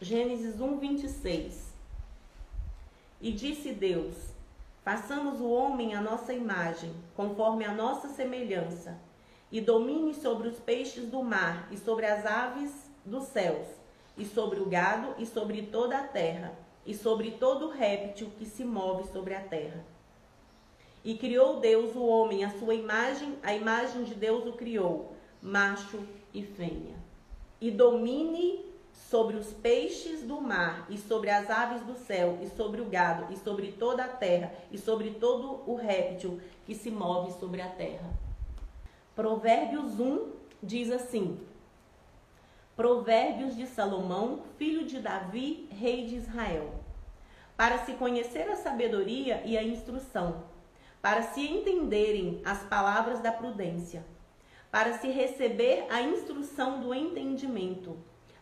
Gênesis 1, 26. E disse Deus: Façamos o homem à nossa imagem, conforme a nossa semelhança, e domine sobre os peixes do mar, e sobre as aves dos céus, e sobre o gado, e sobre toda a terra, e sobre todo réptil que se move sobre a terra. E criou Deus o homem, a sua imagem, a imagem de Deus o criou, macho e fêmea. E domine sobre os peixes do mar, e sobre as aves do céu, e sobre o gado, e sobre toda a terra, e sobre todo o réptil que se move sobre a terra. Provérbios 1 diz assim: Provérbios de Salomão, filho de Davi, rei de Israel. Para se conhecer a sabedoria e a instrução, para se entenderem as palavras da prudência, para se receber a instrução do entendimento,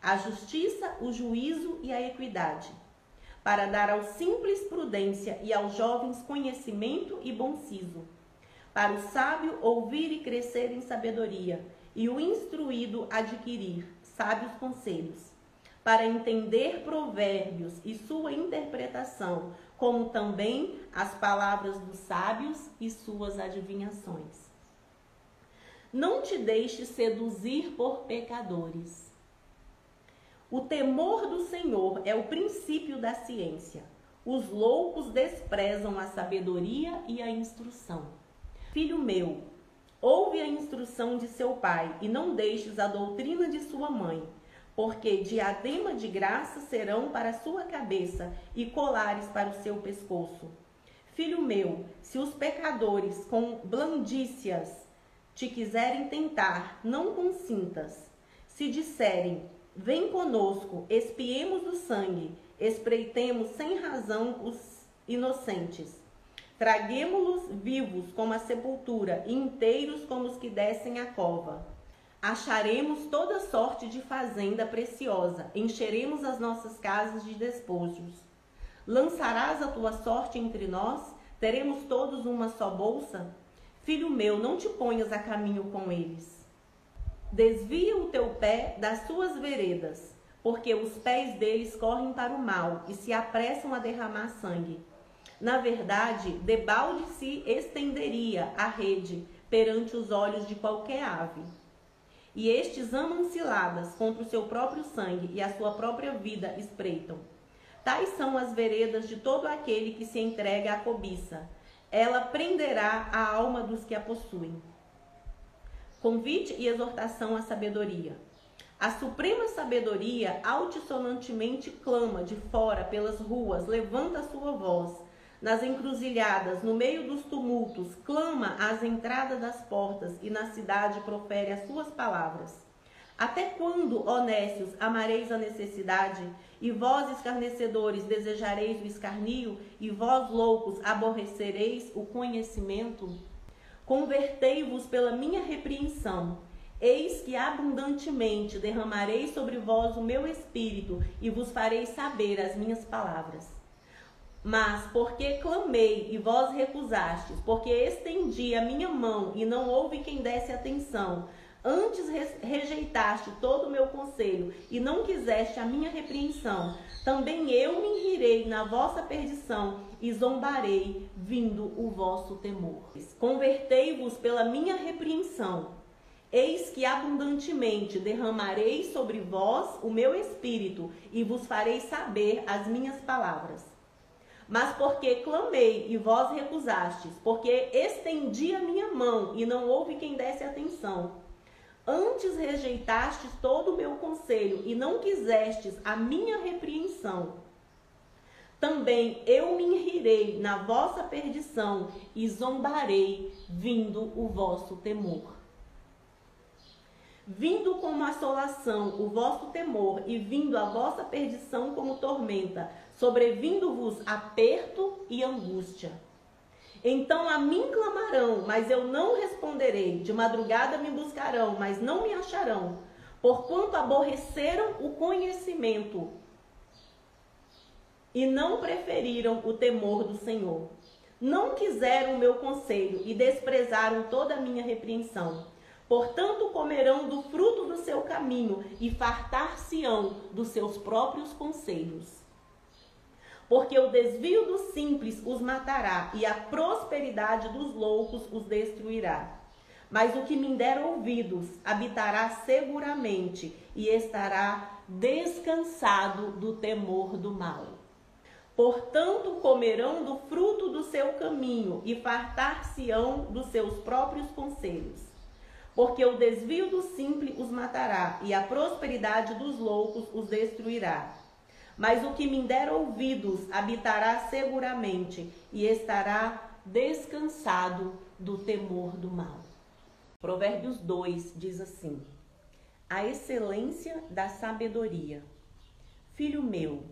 a justiça, o juízo e a equidade, para dar aos simples prudência e aos jovens conhecimento e bom siso, para o sábio ouvir e crescer em sabedoria, e o instruído adquirir sábios conselhos, para entender provérbios e sua interpretação, como também as palavras dos sábios e suas adivinhações. Não te deixes seduzir por pecadores. O temor do Senhor é o princípio da ciência. Os loucos desprezam a sabedoria e a instrução. Filho meu, ouve a instrução de seu pai e não deixes a doutrina de sua mãe porque diadema de graça serão para sua cabeça e colares para o seu pescoço. Filho meu, se os pecadores com blandícias te quiserem tentar, não consintas. Se disserem, vem conosco, espiemos o sangue, espreitemos sem razão os inocentes. Traguemo-los vivos como a sepultura inteiros como os que descem a cova acharemos toda sorte de fazenda preciosa, encheremos as nossas casas de despojos. Lançarás a tua sorte entre nós? Teremos todos uma só bolsa? Filho meu, não te ponhas a caminho com eles. Desvia o teu pé das suas veredas, porque os pés deles correm para o mal e se apressam a derramar sangue. Na verdade, debalde se estenderia a rede perante os olhos de qualquer ave e estes amam ciladas contra o seu próprio sangue e a sua própria vida espreitam. Tais são as veredas de todo aquele que se entrega à cobiça. Ela prenderá a alma dos que a possuem. Convite e exortação à sabedoria. A suprema sabedoria altissonantemente clama de fora pelas ruas, levanta sua voz nas encruzilhadas, no meio dos tumultos, clama às entradas das portas e na cidade profere as suas palavras. Até quando, honestos, amareis a necessidade, e vós, escarnecedores, desejareis o escarnio, e vós, loucos, aborrecereis o conhecimento? Convertei-vos pela minha repreensão. Eis que abundantemente derramarei sobre vós o meu espírito, e vos farei saber as minhas palavras. Mas porque clamei e vós recusastes, porque estendi a minha mão e não houve quem desse atenção, antes rejeitaste todo o meu conselho e não quiseste a minha repreensão, também eu me rirei na vossa perdição e zombarei, vindo o vosso temor. Convertei-vos pela minha repreensão. Eis que abundantemente derramarei sobre vós o meu espírito e vos farei saber as minhas palavras. Mas porque clamei e vós recusastes, porque estendi a minha mão e não houve quem desse atenção. Antes rejeitastes todo o meu conselho e não quisestes a minha repreensão. Também eu me rirei na vossa perdição e zombarei, vindo o vosso temor. Vindo como assolação o vosso temor e vindo a vossa perdição como tormenta, sobrevindo-vos aperto e angústia. Então a mim clamarão, mas eu não responderei. De madrugada me buscarão, mas não me acharão. Porquanto aborreceram o conhecimento e não preferiram o temor do Senhor. Não quiseram o meu conselho e desprezaram toda a minha repreensão. Portanto, comerão do fruto do seu caminho e fartar-se-ão dos seus próprios conselhos. Porque o desvio dos simples os matará e a prosperidade dos loucos os destruirá. Mas o que me der ouvidos habitará seguramente e estará descansado do temor do mal. Portanto, comerão do fruto do seu caminho e fartar-se-ão dos seus próprios conselhos. Porque o desvio do simples os matará e a prosperidade dos loucos os destruirá. Mas o que me der ouvidos habitará seguramente e estará descansado do temor do mal. Provérbios 2 diz assim: A excelência da sabedoria. Filho meu,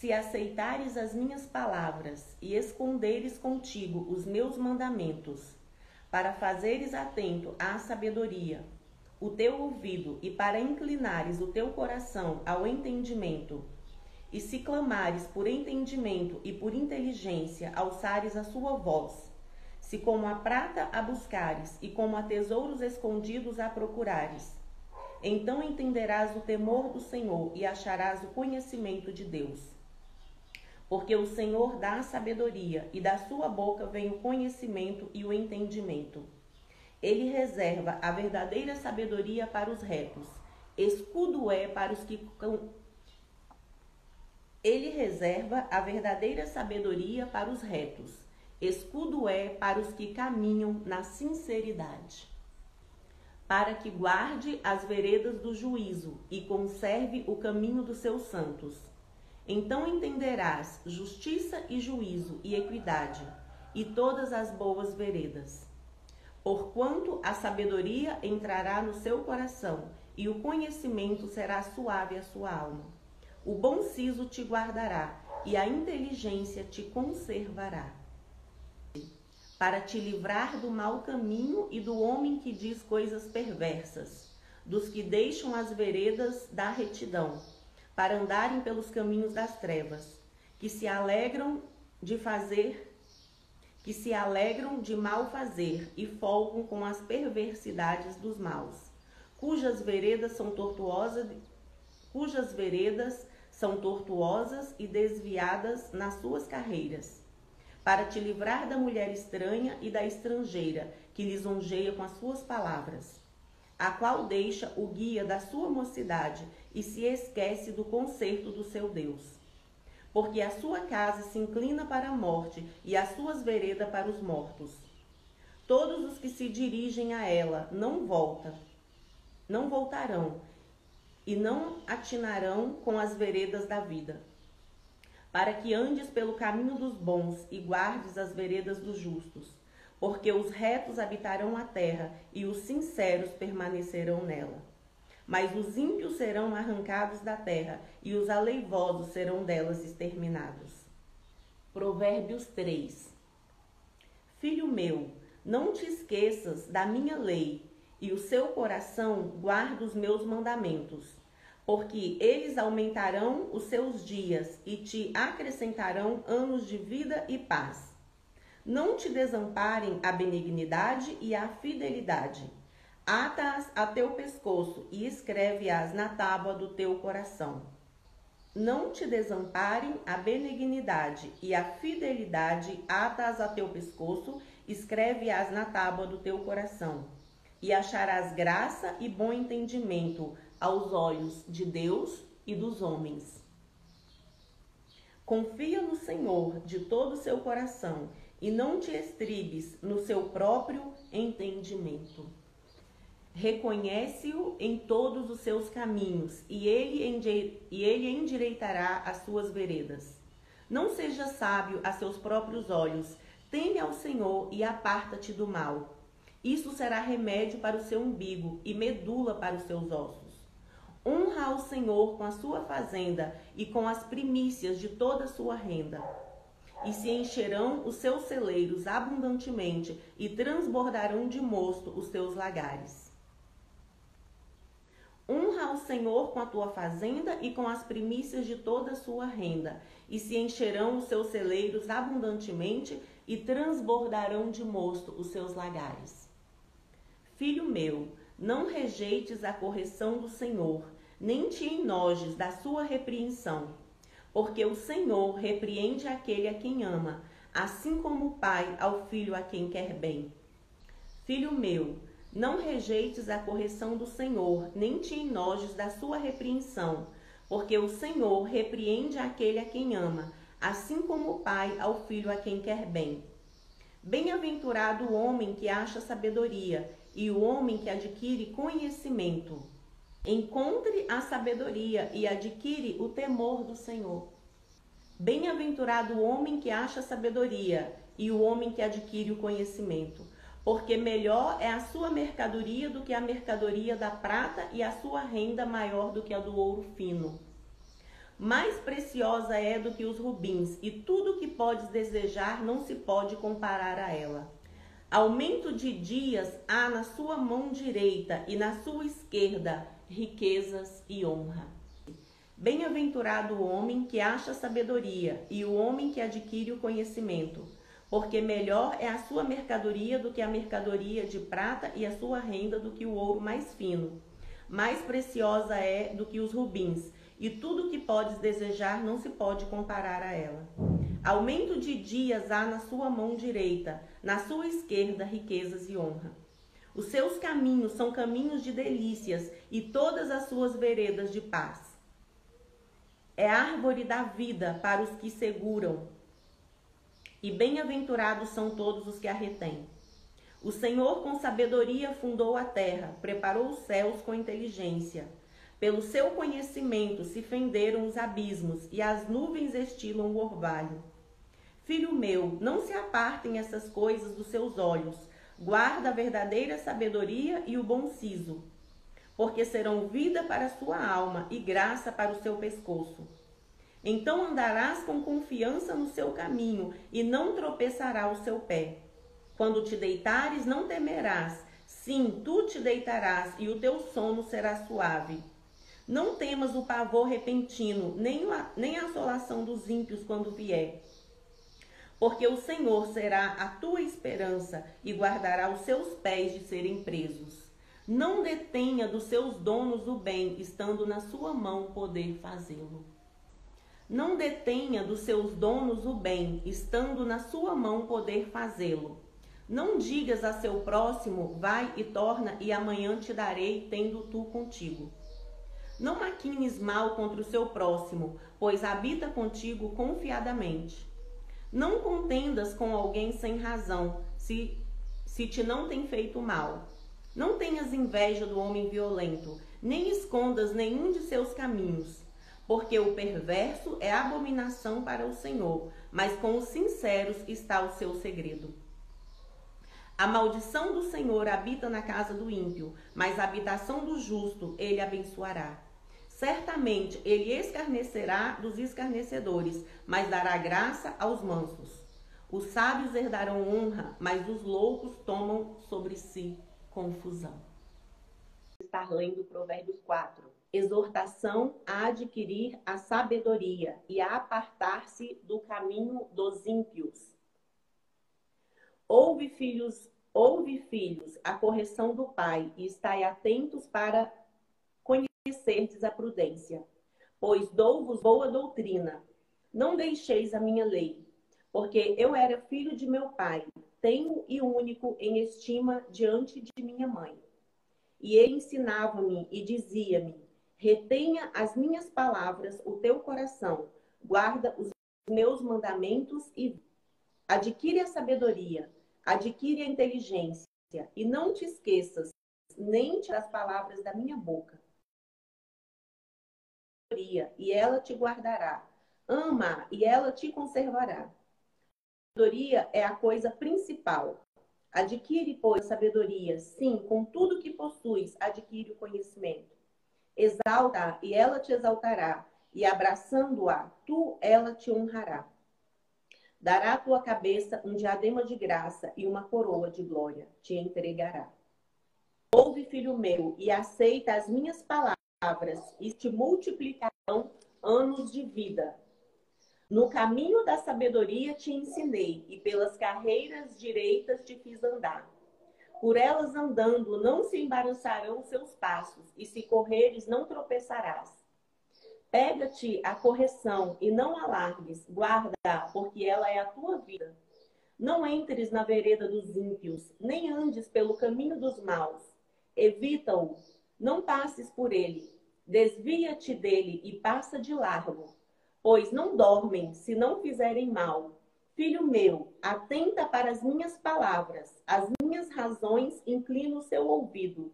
se aceitares as minhas palavras e esconderes contigo os meus mandamentos, para fazeres atento à sabedoria, o teu ouvido e para inclinares o teu coração ao entendimento, e se clamares por entendimento e por inteligência, alçares a sua voz, se como a prata a buscares e como a tesouros escondidos a procurares. Então entenderás o temor do Senhor e acharás o conhecimento de Deus. Porque o Senhor dá a sabedoria e da sua boca vem o conhecimento e o entendimento. Ele reserva a verdadeira sabedoria para os retos, escudo é para os que ele reserva a verdadeira sabedoria para os retos Escudo é para os que caminham na sinceridade, para que guarde as veredas do juízo e conserve o caminho dos seus santos. Então entenderás justiça e juízo e equidade e todas as boas veredas. Porquanto a sabedoria entrará no seu coração e o conhecimento será suave à sua alma. O bom siso te guardará e a inteligência te conservará para te livrar do mau caminho e do homem que diz coisas perversas, dos que deixam as veredas da retidão, para andarem pelos caminhos das trevas, que se alegram de fazer, que se alegram de mal fazer e folgam com as perversidades dos maus, cujas veredas são tortuosas, cujas veredas são tortuosas e desviadas nas suas carreiras para te livrar da mulher estranha e da estrangeira, que lisonjeia com as suas palavras, a qual deixa o guia da sua mocidade e se esquece do conserto do seu Deus. Porque a sua casa se inclina para a morte e as suas veredas para os mortos. Todos os que se dirigem a ela não voltam, não voltarão e não atinarão com as veredas da vida para que andes pelo caminho dos bons e guardes as veredas dos justos. Porque os retos habitarão a terra e os sinceros permanecerão nela. Mas os ímpios serão arrancados da terra e os aleivosos serão delas exterminados. Provérbios 3 Filho meu, não te esqueças da minha lei, e o seu coração guarda os meus mandamentos porque eles aumentarão os seus dias e te acrescentarão anos de vida e paz. Não te desamparem a benignidade e a fidelidade. Ata-as a teu pescoço e escreve-as na tábua do teu coração. Não te desamparem a benignidade e a fidelidade, ata-as a teu pescoço, escreve-as na tábua do teu coração. E acharás graça e bom entendimento aos olhos de Deus e dos homens. Confia no Senhor de todo o seu coração e não te estribes no seu próprio entendimento. Reconhece-o em todos os seus caminhos e ele, e ele endireitará as suas veredas. Não seja sábio a seus próprios olhos, teme ao Senhor e aparta-te do mal. Isso será remédio para o seu umbigo e medula para os seus ossos. Honra ao Senhor com a sua fazenda e com as primícias de toda a sua renda. E se encherão os seus celeiros abundantemente e transbordarão de mosto os teus lagares. Honra ao Senhor com a tua fazenda e com as primícias de toda a sua renda, e se encherão os seus celeiros abundantemente e transbordarão de mosto os seus lagares. Filho meu, não rejeites a correção do Senhor, nem te enojes da sua repreensão. Porque o Senhor repreende aquele a quem ama, assim como o pai ao filho a quem quer bem. Filho meu, não rejeites a correção do Senhor, nem te enojes da sua repreensão, porque o Senhor repreende aquele a quem ama, assim como o pai ao filho a quem quer bem. Bem-aventurado o homem que acha sabedoria e o homem que adquire conhecimento. Encontre a sabedoria e adquire o temor do Senhor. Bem-aventurado o homem que acha sabedoria e o homem que adquire o conhecimento, porque melhor é a sua mercadoria do que a mercadoria da prata e a sua renda maior do que a do ouro fino. Mais preciosa é do que os rubins, e tudo que podes desejar não se pode comparar a ela. Aumento de dias há na sua mão direita e na sua esquerda riquezas e honra. Bem-aventurado o homem que acha sabedoria e o homem que adquire o conhecimento, porque melhor é a sua mercadoria do que a mercadoria de prata e a sua renda do que o ouro mais fino. Mais preciosa é do que os rubins, e tudo que podes desejar não se pode comparar a ela. Aumento de dias há na sua mão direita, na sua esquerda riquezas e honra. Os seus caminhos são caminhos de delícias e todas as suas veredas de paz é árvore da vida para os que seguram, e bem-aventurados são todos os que a retêm. O Senhor com sabedoria fundou a terra, preparou os céus com inteligência. Pelo seu conhecimento se fenderam os abismos e as nuvens estilam o orvalho. Filho meu, não se apartem essas coisas dos seus olhos. Guarda a verdadeira sabedoria e o bom siso porque serão vida para a sua alma e graça para o seu pescoço. Então andarás com confiança no seu caminho e não tropeçará o seu pé. Quando te deitares, não temerás. Sim, tu te deitarás e o teu sono será suave. Não temas o pavor repentino, nem a, nem a assolação dos ímpios quando vier. Porque o Senhor será a tua esperança e guardará os seus pés de serem presos. Não detenha dos seus donos o bem, estando na sua mão poder fazê-lo. Não detenha dos seus donos o bem, estando na sua mão poder fazê-lo. Não digas a seu próximo, vai e torna, e amanhã te darei, tendo tu contigo. Não maquines mal contra o seu próximo, pois habita contigo confiadamente. Não contendas com alguém sem razão, se, se te não tem feito mal. Não tenhas inveja do homem violento, nem escondas nenhum de seus caminhos, porque o perverso é abominação para o Senhor, mas com os sinceros está o seu segredo. A maldição do Senhor habita na casa do ímpio, mas a habitação do justo ele abençoará. Certamente ele escarnecerá dos escarnecedores, mas dará graça aos mansos. Os sábios herdarão honra, mas os loucos tomam sobre si confusão. Estar lendo Provérbios 4. Exortação a adquirir a sabedoria e a apartar-se do caminho dos ímpios. Ouve, filhos, ouve, filhos, a correção do pai e estai atentos para conhecerdes a prudência. Pois dou-vos boa doutrina. Não deixeis a minha lei, porque eu era filho de meu pai tenho e único em estima diante de minha mãe. E ele ensinava-me e dizia-me: retenha as minhas palavras, o teu coração, guarda os meus mandamentos e adquire a sabedoria, adquire a inteligência, e não te esqueças nem das palavras da minha boca. E ela te guardará. Ama e ela te conservará sabedoria é a coisa principal. Adquire, pois, sabedoria. Sim, com tudo que possuis, adquire o conhecimento. Exalta e ela te exaltará, e abraçando-a, tu, ela te honrará. Dará à tua cabeça um diadema de graça e uma coroa de glória te entregará. Ouve, filho meu, e aceita as minhas palavras, e te multiplicarão anos de vida no caminho da sabedoria te ensinei, e pelas carreiras direitas te fiz andar. Por elas andando, não se embaraçarão seus passos, e se correres, não tropeçarás. Pega-te a correção e não alargues, guarda, porque ela é a tua vida. Não entres na vereda dos ímpios, nem andes pelo caminho dos maus. Evita-o, não passes por ele. Desvia-te dele e passa de largo, pois não dormem se não fizerem mal. Filho meu, atenta para as minhas palavras, as minhas razões inclina o seu ouvido.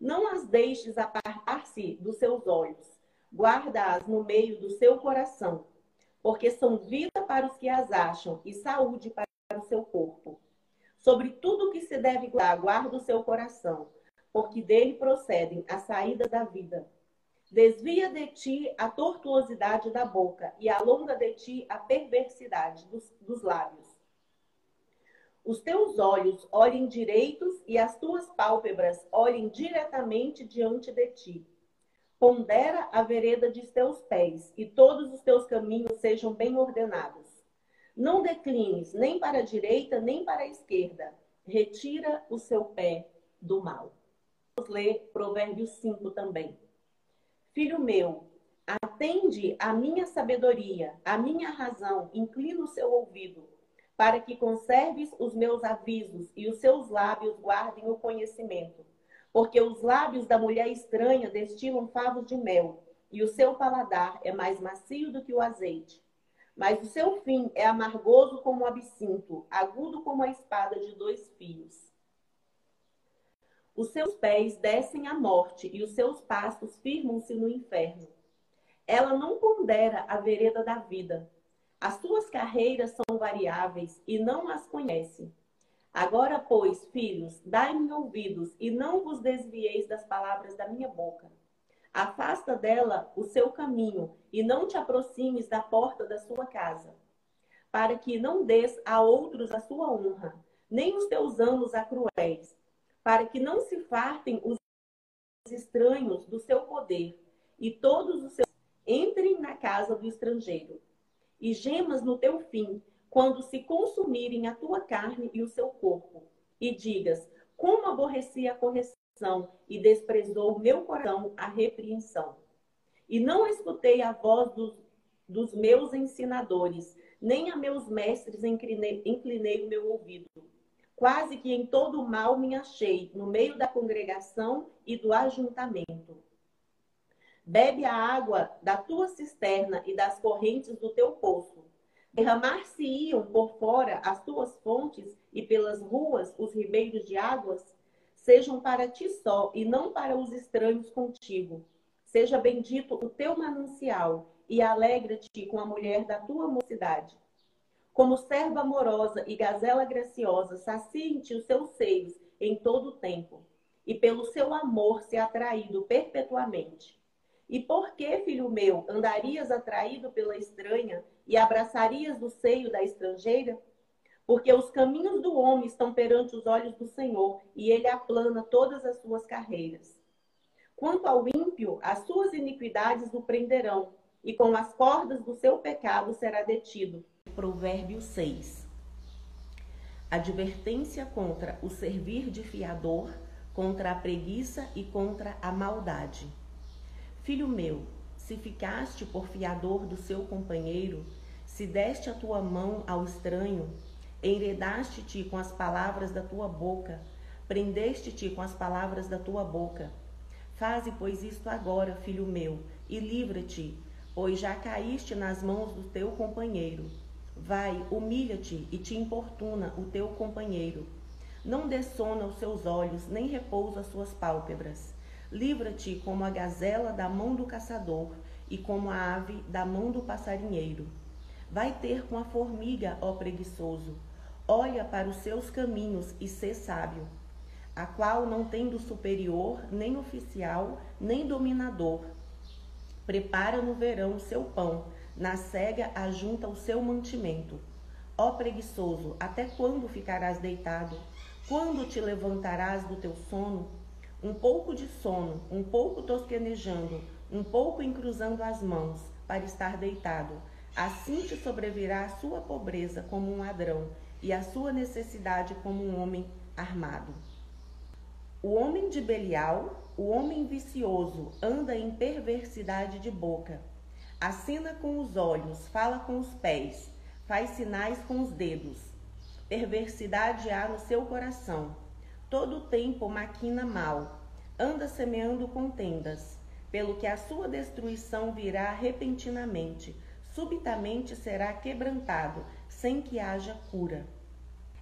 Não as deixes apartar-se dos seus olhos guarda-as no meio do seu coração, porque são vida para os que as acham e saúde para o seu corpo. Sobre tudo o que se deve guardar, guarda o seu coração, porque dele procedem as saídas da vida. Desvia de ti a tortuosidade da boca e alonga de ti a perversidade dos, dos lábios. Os teus olhos olhem direitos e as tuas pálpebras olhem diretamente diante de ti. Pondera a vereda de teus pés, e todos os teus caminhos sejam bem ordenados. Não declines nem para a direita, nem para a esquerda. Retira o seu pé do mal. Vamos ler Provérbios 5 também. Filho meu, atende a minha sabedoria, a minha razão, inclina o seu ouvido, para que conserves os meus avisos e os seus lábios guardem o conhecimento porque os lábios da mulher estranha destilam favos de mel, e o seu paladar é mais macio do que o azeite. Mas o seu fim é amargoso como o absinto, agudo como a espada de dois fios. Os seus pés descem à morte e os seus passos firmam-se no inferno. Ela não pondera a vereda da vida. As suas carreiras são variáveis e não as conhece. Agora, pois, filhos, dai-me ouvidos e não vos desvieis das palavras da minha boca. Afasta dela o seu caminho e não te aproximes da porta da sua casa, para que não des a outros a sua honra, nem os teus anos a cruéis, para que não se fartem os estranhos do seu poder e todos os seus entrem na casa do estrangeiro. E gemas no teu fim, quando se consumirem a tua carne e o seu corpo, e digas: Como aborreci a correção e desprezou meu coração a repreensão. E não escutei a voz dos, dos meus ensinadores, nem a meus mestres inclinei, inclinei o meu ouvido. Quase que em todo o mal me achei, no meio da congregação e do ajuntamento. Bebe a água da tua cisterna e das correntes do teu poço Derramar-se-iam por fora as tuas fontes e pelas ruas os ribeiros de águas? Sejam para ti só e não para os estranhos contigo. Seja bendito o teu manancial e alegra-te com a mulher da tua mocidade. Como serva amorosa e gazela graciosa, saciem-te os seus seios em todo o tempo, e pelo seu amor se atraído perpetuamente. E por que, filho meu, andarias atraído pela estranha e abraçarias do seio da estrangeira? Porque os caminhos do homem estão perante os olhos do Senhor, e ele aplana todas as suas carreiras. Quanto ao ímpio, as suas iniquidades o prenderão, e com as cordas do seu pecado será detido. Provérbio 6. Advertência contra o servir de fiador, contra a preguiça e contra a maldade. Filho meu, se ficaste por fiador do seu companheiro, se deste a tua mão ao estranho, enredaste-te com as palavras da tua boca, prendeste-te com as palavras da tua boca. Faze, pois, isto agora, filho meu, e livra-te, pois já caíste nas mãos do teu companheiro. Vai, humilha-te e te importuna o teu companheiro. Não dessona os seus olhos, nem repousa as suas pálpebras. Livra-te como a gazela da mão do caçador e como a ave da mão do passarinheiro. Vai ter com a formiga, ó preguiçoso. Olha para os seus caminhos e sê sábio, a qual não tem do superior, nem oficial, nem dominador. Prepara no verão seu pão, na cega ajunta o seu mantimento. Ó preguiçoso, até quando ficarás deitado? Quando te levantarás do teu sono? um pouco de sono, um pouco tosquenejando, um pouco encruzando as mãos para estar deitado. Assim te sobrevirá a sua pobreza como um ladrão e a sua necessidade como um homem armado. O homem de Belial, o homem vicioso, anda em perversidade de boca. Acena com os olhos, fala com os pés, faz sinais com os dedos. Perversidade há no seu coração. Todo o tempo maquina mal, anda semeando contendas, pelo que a sua destruição virá repentinamente, subitamente será quebrantado, sem que haja cura.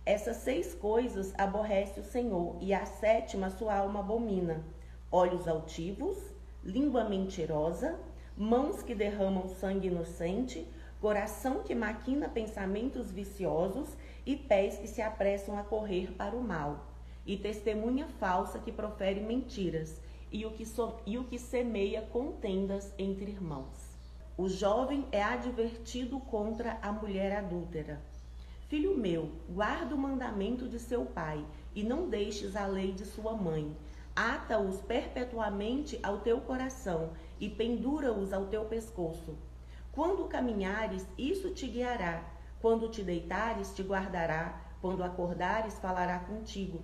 Essas seis coisas aborrece o Senhor, e a sétima sua alma abomina: olhos altivos, língua mentirosa, mãos que derramam sangue inocente, coração que maquina pensamentos viciosos e pés que se apressam a correr para o mal, e testemunha falsa que profere mentiras, e o que, so, e o que semeia contendas entre irmãos. O jovem é advertido contra a mulher adúltera. Filho meu, guarda o mandamento de seu pai, e não deixes a lei de sua mãe. Ata-os perpetuamente ao teu coração e pendura-os ao teu pescoço. Quando caminhares, isso te guiará. Quando te deitares, te guardará. Quando acordares, falará contigo.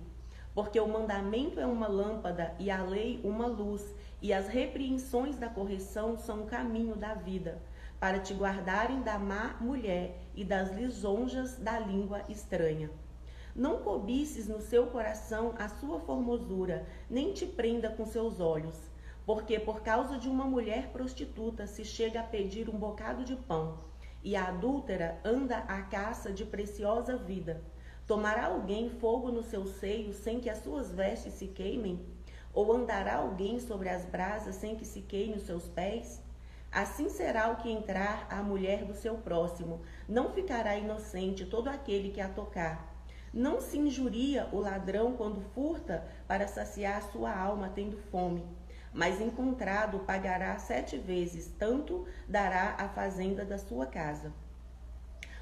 Porque o mandamento é uma lâmpada e a lei uma luz, e as repreensões da correção são o caminho da vida para te guardarem da má mulher e das lisonjas da língua estranha. Não cobices no seu coração a sua formosura, nem te prenda com seus olhos, porque por causa de uma mulher prostituta se chega a pedir um bocado de pão, e a adúltera anda à caça de preciosa vida. Tomará alguém fogo no seu seio sem que as suas vestes se queimem? Ou andará alguém sobre as brasas sem que se queime os seus pés? Assim será o que entrar a mulher do seu próximo, não ficará inocente todo aquele que a tocar. Não se injuria o ladrão quando furta para saciar sua alma tendo fome, mas encontrado pagará sete vezes, tanto dará a fazenda da sua casa.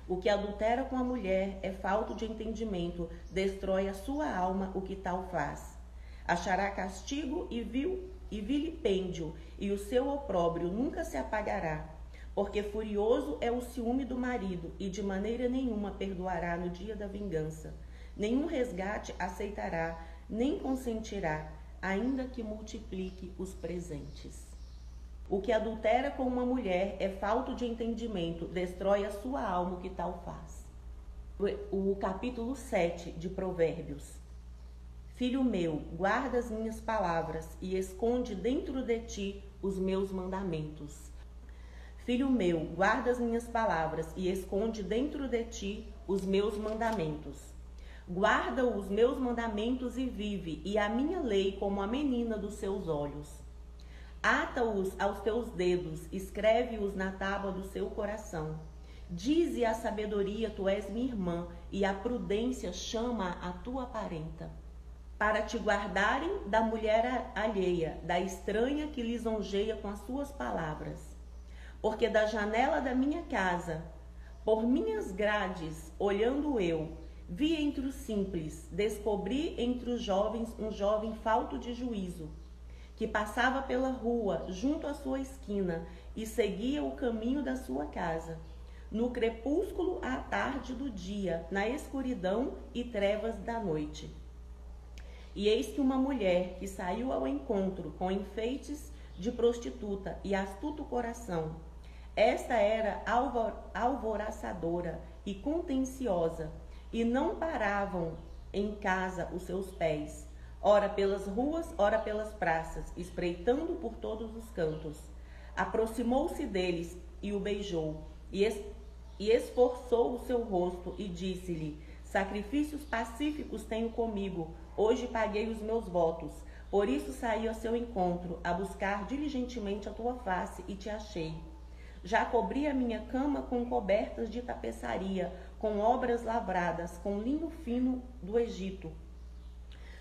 O que adultera com a mulher é falta de entendimento, destrói a sua alma o que tal faz. Achará castigo e vil e vilipêndio, e o seu opróbrio nunca se apagará. Porque furioso é o ciúme do marido, e de maneira nenhuma perdoará no dia da vingança. Nenhum resgate aceitará, nem consentirá, ainda que multiplique os presentes. O que adultera com uma mulher é falto de entendimento, destrói a sua alma o que tal faz. O capítulo 7 de Provérbios. Filho meu, guarda as minhas palavras e esconde dentro de ti os meus mandamentos. Filho meu, guarda as minhas palavras e esconde dentro de ti os meus mandamentos. Guarda os meus mandamentos e vive, e a minha lei como a menina dos seus olhos. Ata-os aos teus dedos, escreve-os na tábua do seu coração. Dize a sabedoria, tu és minha irmã, e a prudência chama a tua parenta para te guardarem da mulher alheia, da estranha que lisonjeia com as suas palavras. Porque da janela da minha casa, por minhas grades, olhando eu, vi entre os simples, descobri entre os jovens um jovem falto de juízo, que passava pela rua, junto à sua esquina, e seguia o caminho da sua casa. No crepúsculo à tarde do dia, na escuridão e trevas da noite. E eis que uma mulher que saiu ao encontro com enfeites de prostituta e astuto coração, esta era alvoraçadora e contenciosa, e não paravam em casa os seus pés, ora pelas ruas, ora pelas praças, espreitando por todos os cantos. Aproximou-se deles e o beijou, e, es e esforçou o seu rosto, e disse-lhe: Sacrifícios pacíficos tenho comigo, Hoje paguei os meus votos. Por isso saí ao seu encontro, a buscar diligentemente a tua face e te achei. Já cobri a minha cama com cobertas de tapeçaria, com obras lavradas, com linho fino do Egito.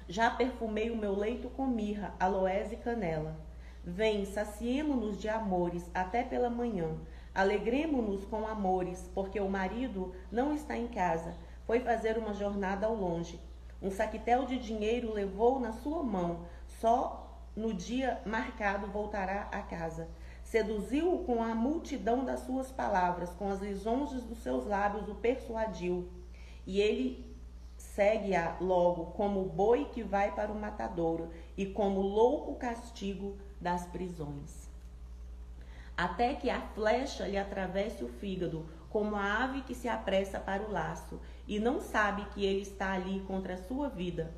Já perfumei o meu leito com mirra, aloés e canela. Vem, saciemo-nos de amores até pela manhã. Alegremo-nos com amores, porque o marido não está em casa, foi fazer uma jornada ao longe. Um saquetel de dinheiro levou na sua mão, só no dia marcado voltará a casa. Seduziu-o com a multidão das suas palavras, com as lisonjas dos seus lábios o persuadiu. E ele segue-a logo como boi que vai para o matadouro e como louco castigo das prisões. Até que a flecha lhe atravesse o fígado, como a ave que se apressa para o laço, e não sabe que ele está ali contra a sua vida.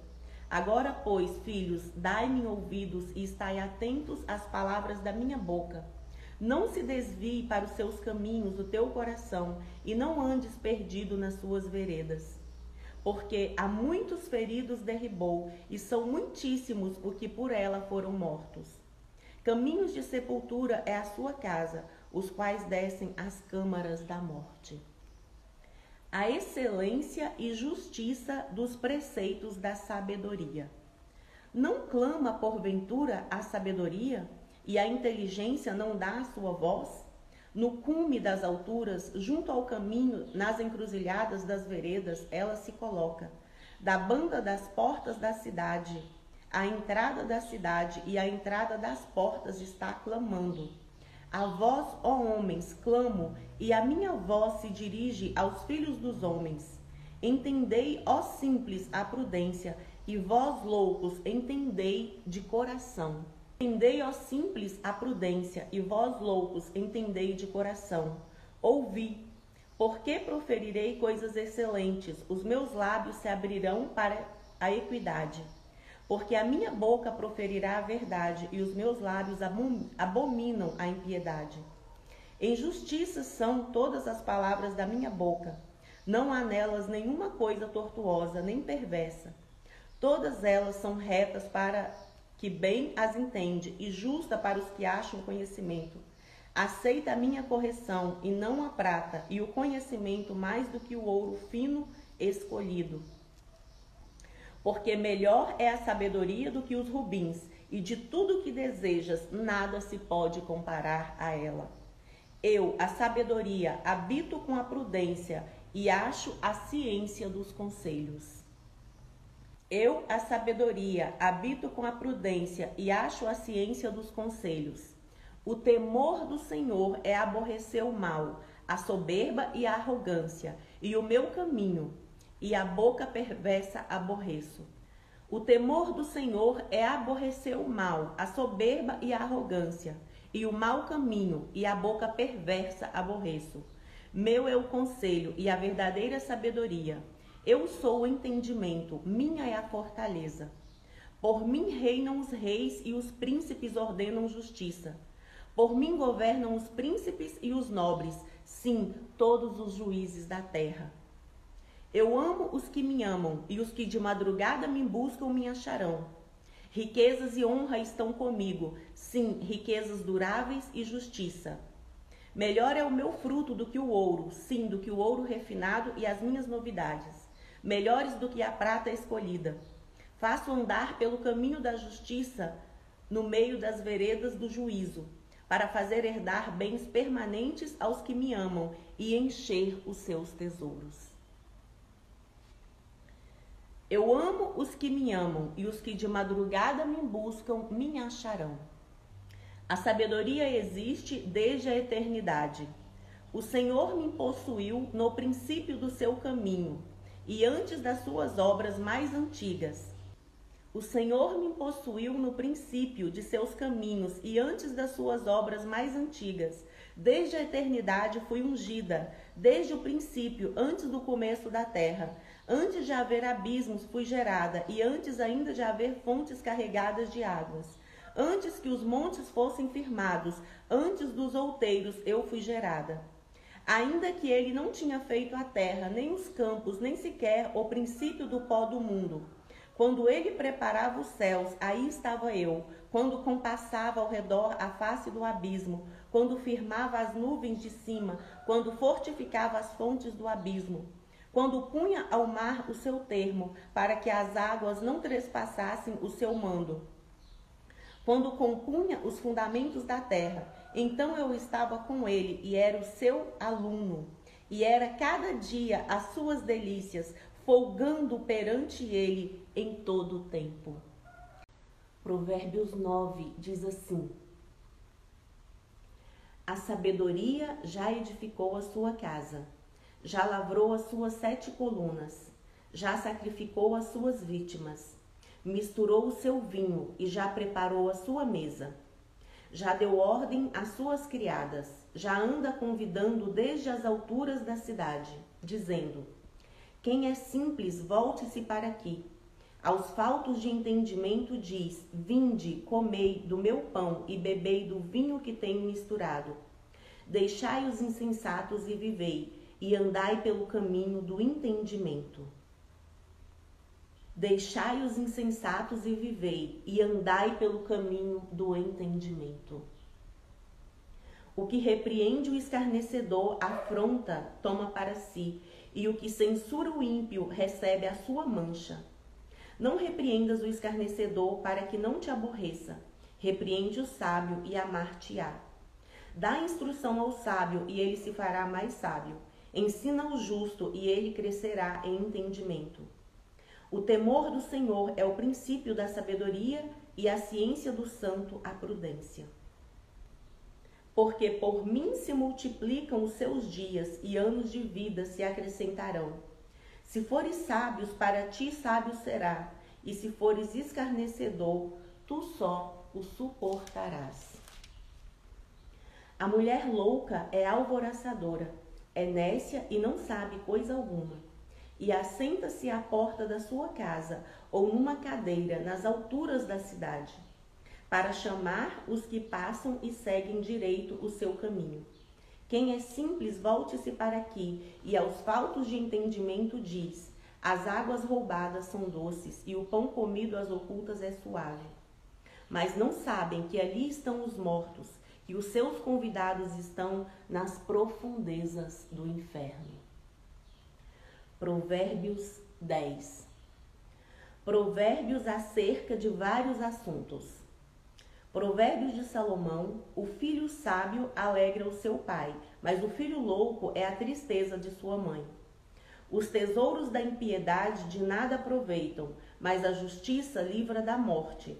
Agora, pois, filhos, dai-me ouvidos e estai atentos às palavras da minha boca. Não se desvie para os seus caminhos o teu coração, e não andes perdido nas suas veredas porque a muitos feridos derribou, e são muitíssimos os que por ela foram mortos. Caminhos de sepultura é a sua casa, os quais descem às câmaras da morte. A excelência e justiça dos preceitos da sabedoria. Não clama porventura a sabedoria, e a inteligência não dá sua voz? No cume das alturas, junto ao caminho, nas encruzilhadas das veredas, ela se coloca. Da banda das portas da cidade, a entrada da cidade e a entrada das portas está clamando. A vós, ó homens, clamo, e a minha voz se dirige aos filhos dos homens. Entendei, ó simples, a prudência, e vós, loucos, entendei de coração. Entendei, ó simples, a prudência, e vós, loucos, entendei de coração. Ouvi, porque proferirei coisas excelentes, os meus lábios se abrirão para a equidade. Porque a minha boca proferirá a verdade, e os meus lábios abominam a impiedade. Em justiça são todas as palavras da minha boca. Não há nelas nenhuma coisa tortuosa, nem perversa. Todas elas são retas para que bem as entende, e justa para os que acham conhecimento. Aceita a minha correção, e não a prata, e o conhecimento mais do que o ouro fino escolhido. Porque melhor é a sabedoria do que os rubins, e de tudo que desejas, nada se pode comparar a ela. Eu, a sabedoria, habito com a prudência e acho a ciência dos conselhos. Eu, a sabedoria, habito com a prudência e acho a ciência dos conselhos. O temor do Senhor é aborrecer o mal, a soberba e a arrogância, e o meu caminho, e a boca perversa aborreço. O temor do Senhor é aborrecer o mal, a soberba e a arrogância, e o mau caminho, e a boca perversa aborreço. Meu é o conselho e a verdadeira sabedoria. Eu sou o entendimento, minha é a fortaleza. Por mim reinam os reis e os príncipes ordenam justiça. Por mim governam os príncipes e os nobres, sim, todos os juízes da terra. Eu amo os que me amam, e os que de madrugada me buscam me acharão. Riquezas e honra estão comigo, sim, riquezas duráveis e justiça. Melhor é o meu fruto do que o ouro, sim, do que o ouro refinado e as minhas novidades melhores do que a prata escolhida. Faço andar pelo caminho da justiça no meio das veredas do juízo, para fazer herdar bens permanentes aos que me amam e encher os seus tesouros. Eu amo os que me amam, e os que de madrugada me buscam me acharão. A sabedoria existe desde a eternidade. O Senhor me possuiu no princípio do seu caminho e antes das suas obras mais antigas. O Senhor me possuiu no princípio de seus caminhos e antes das suas obras mais antigas. Desde a eternidade fui ungida, desde o princípio, antes do começo da terra. Antes de haver abismos fui gerada, e antes ainda de haver fontes carregadas de águas. Antes que os montes fossem firmados, antes dos outeiros eu fui gerada ainda que ele não tinha feito a terra, nem os campos, nem sequer o princípio do pó do mundo. Quando ele preparava os céus, aí estava eu. Quando compassava ao redor a face do abismo, quando firmava as nuvens de cima, quando fortificava as fontes do abismo, quando punha ao mar o seu termo, para que as águas não trespassassem o seu mando, quando compunha os fundamentos da terra então eu estava com ele e era o seu aluno, e era cada dia as suas delícias, folgando perante ele em todo o tempo. Provérbios 9 diz assim: A sabedoria já edificou a sua casa, já lavrou as suas sete colunas, já sacrificou as suas vítimas, misturou o seu vinho e já preparou a sua mesa. Já deu ordem às suas criadas, já anda convidando desde as alturas da cidade, dizendo: Quem é simples, volte-se para aqui. Aos faltos de entendimento diz: Vinde, comei do meu pão e bebei do vinho que tenho misturado. Deixai os insensatos e vivei, e andai pelo caminho do entendimento. Deixai os insensatos e vivei, e andai pelo caminho do entendimento. O que repreende o escarnecedor afronta, toma para si, e o que censura o ímpio recebe a sua mancha. Não repreendas o escarnecedor para que não te aborreça. Repreende o sábio e amar-te-á. Dá instrução ao sábio e ele se fará mais sábio. Ensina o justo e ele crescerá em entendimento. O temor do Senhor é o princípio da sabedoria e a ciência do santo a prudência. Porque por mim se multiplicam os seus dias e anos de vida se acrescentarão. Se fores sábios, para ti sábio será, e se fores escarnecedor, tu só o suportarás. A mulher louca é alvoraçadora, é nécia e não sabe coisa alguma e assenta-se à porta da sua casa ou numa cadeira nas alturas da cidade, para chamar os que passam e seguem direito o seu caminho. Quem é simples, volte-se para aqui, e aos faltos de entendimento diz: As águas roubadas são doces, e o pão comido às ocultas é suave. Mas não sabem que ali estão os mortos, e os seus convidados estão nas profundezas do inferno. Provérbios 10. Provérbios acerca de vários assuntos. Provérbios de Salomão: O filho sábio alegra o seu pai, mas o filho louco é a tristeza de sua mãe. Os tesouros da impiedade de nada aproveitam, mas a justiça livra da morte.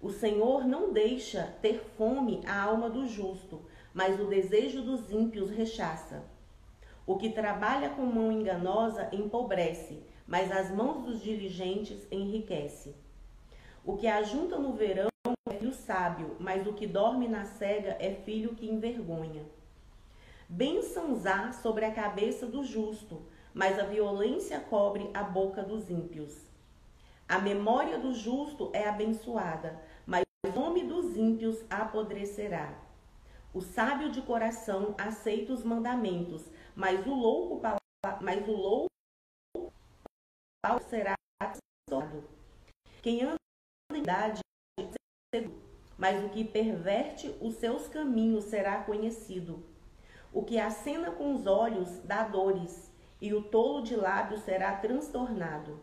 O Senhor não deixa ter fome a alma do justo, mas o desejo dos ímpios rechaça. O que trabalha com mão enganosa empobrece, mas as mãos dos diligentes enriquece. O que ajunta no verão é filho sábio, mas o que dorme na cega é filho que envergonha. Bênçãos há sobre a cabeça do justo, mas a violência cobre a boca dos ímpios. A memória do justo é abençoada, mas o nome dos ímpios apodrecerá. O sábio de coração aceita os mandamentos, mas o louco mas o louco será transtornado. Quem anda em idade mas o que perverte os seus caminhos será conhecido. O que acena com os olhos dá dores, e o tolo de lábios será transtornado.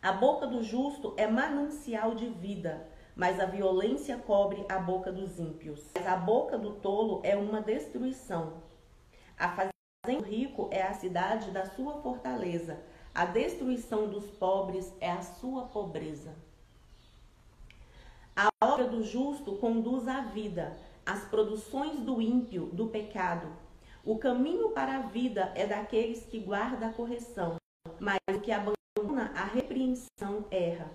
A boca do justo é manancial de vida, mas a violência cobre a boca dos ímpios. Mas a boca do tolo é uma destruição. A fazenda do rico é a cidade da sua fortaleza. A destruição dos pobres é a sua pobreza. A obra do justo conduz à vida, as produções do ímpio, do pecado. O caminho para a vida é daqueles que guardam a correção, mas o que abandona a repreensão erra.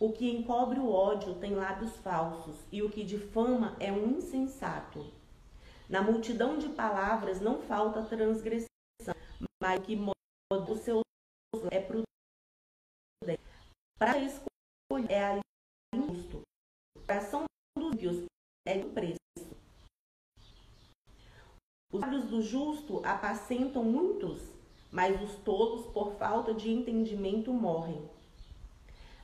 O que encobre o ódio tem lábios falsos, e o que difama é um insensato. Na multidão de palavras não falta transgressão, mas que muda o seu é prudente. Para escolher é a injusto. O coração dos ímpios é do preço. Os lábios do justo apacentam muitos, mas os tolos, por falta de entendimento, morrem.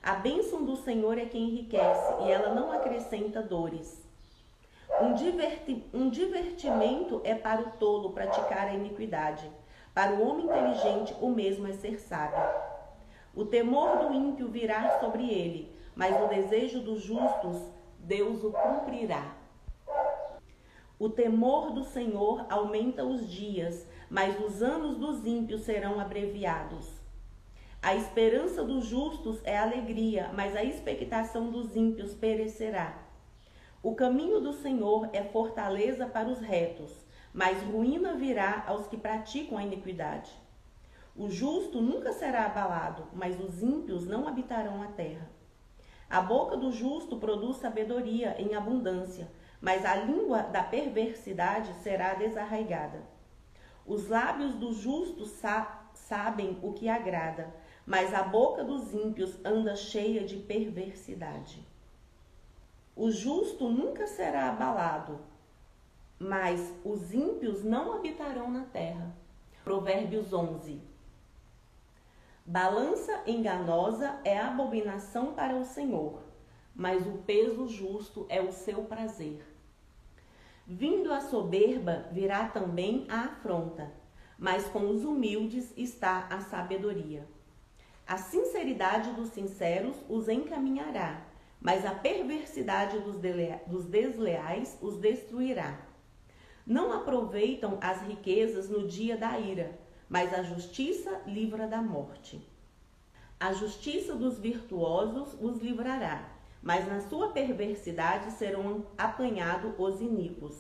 A bênção do Senhor é quem enriquece, e ela não acrescenta dores. Um, diverti um divertimento é para o tolo praticar a iniquidade. Para o homem inteligente, o mesmo é ser sábio. O temor do ímpio virá sobre ele, mas o desejo dos justos, Deus o cumprirá. O temor do Senhor aumenta os dias, mas os anos dos ímpios serão abreviados. A esperança dos justos é alegria, mas a expectação dos ímpios perecerá. O caminho do Senhor é fortaleza para os retos, mas ruína virá aos que praticam a iniquidade. O justo nunca será abalado, mas os ímpios não habitarão a terra. A boca do justo produz sabedoria em abundância, mas a língua da perversidade será desarraigada. Os lábios do justo sa sabem o que agrada, mas a boca dos ímpios anda cheia de perversidade. O justo nunca será abalado, mas os ímpios não habitarão na terra. Provérbios 11. Balança enganosa é abominação para o Senhor, mas o peso justo é o seu prazer. Vindo a soberba, virá também a afronta, mas com os humildes está a sabedoria. A sinceridade dos sinceros os encaminhará, mas a perversidade dos, dos desleais os destruirá. Não aproveitam as riquezas no dia da ira, mas a justiça livra da morte. A justiça dos virtuosos os livrará, mas na sua perversidade serão apanhados os iníquos.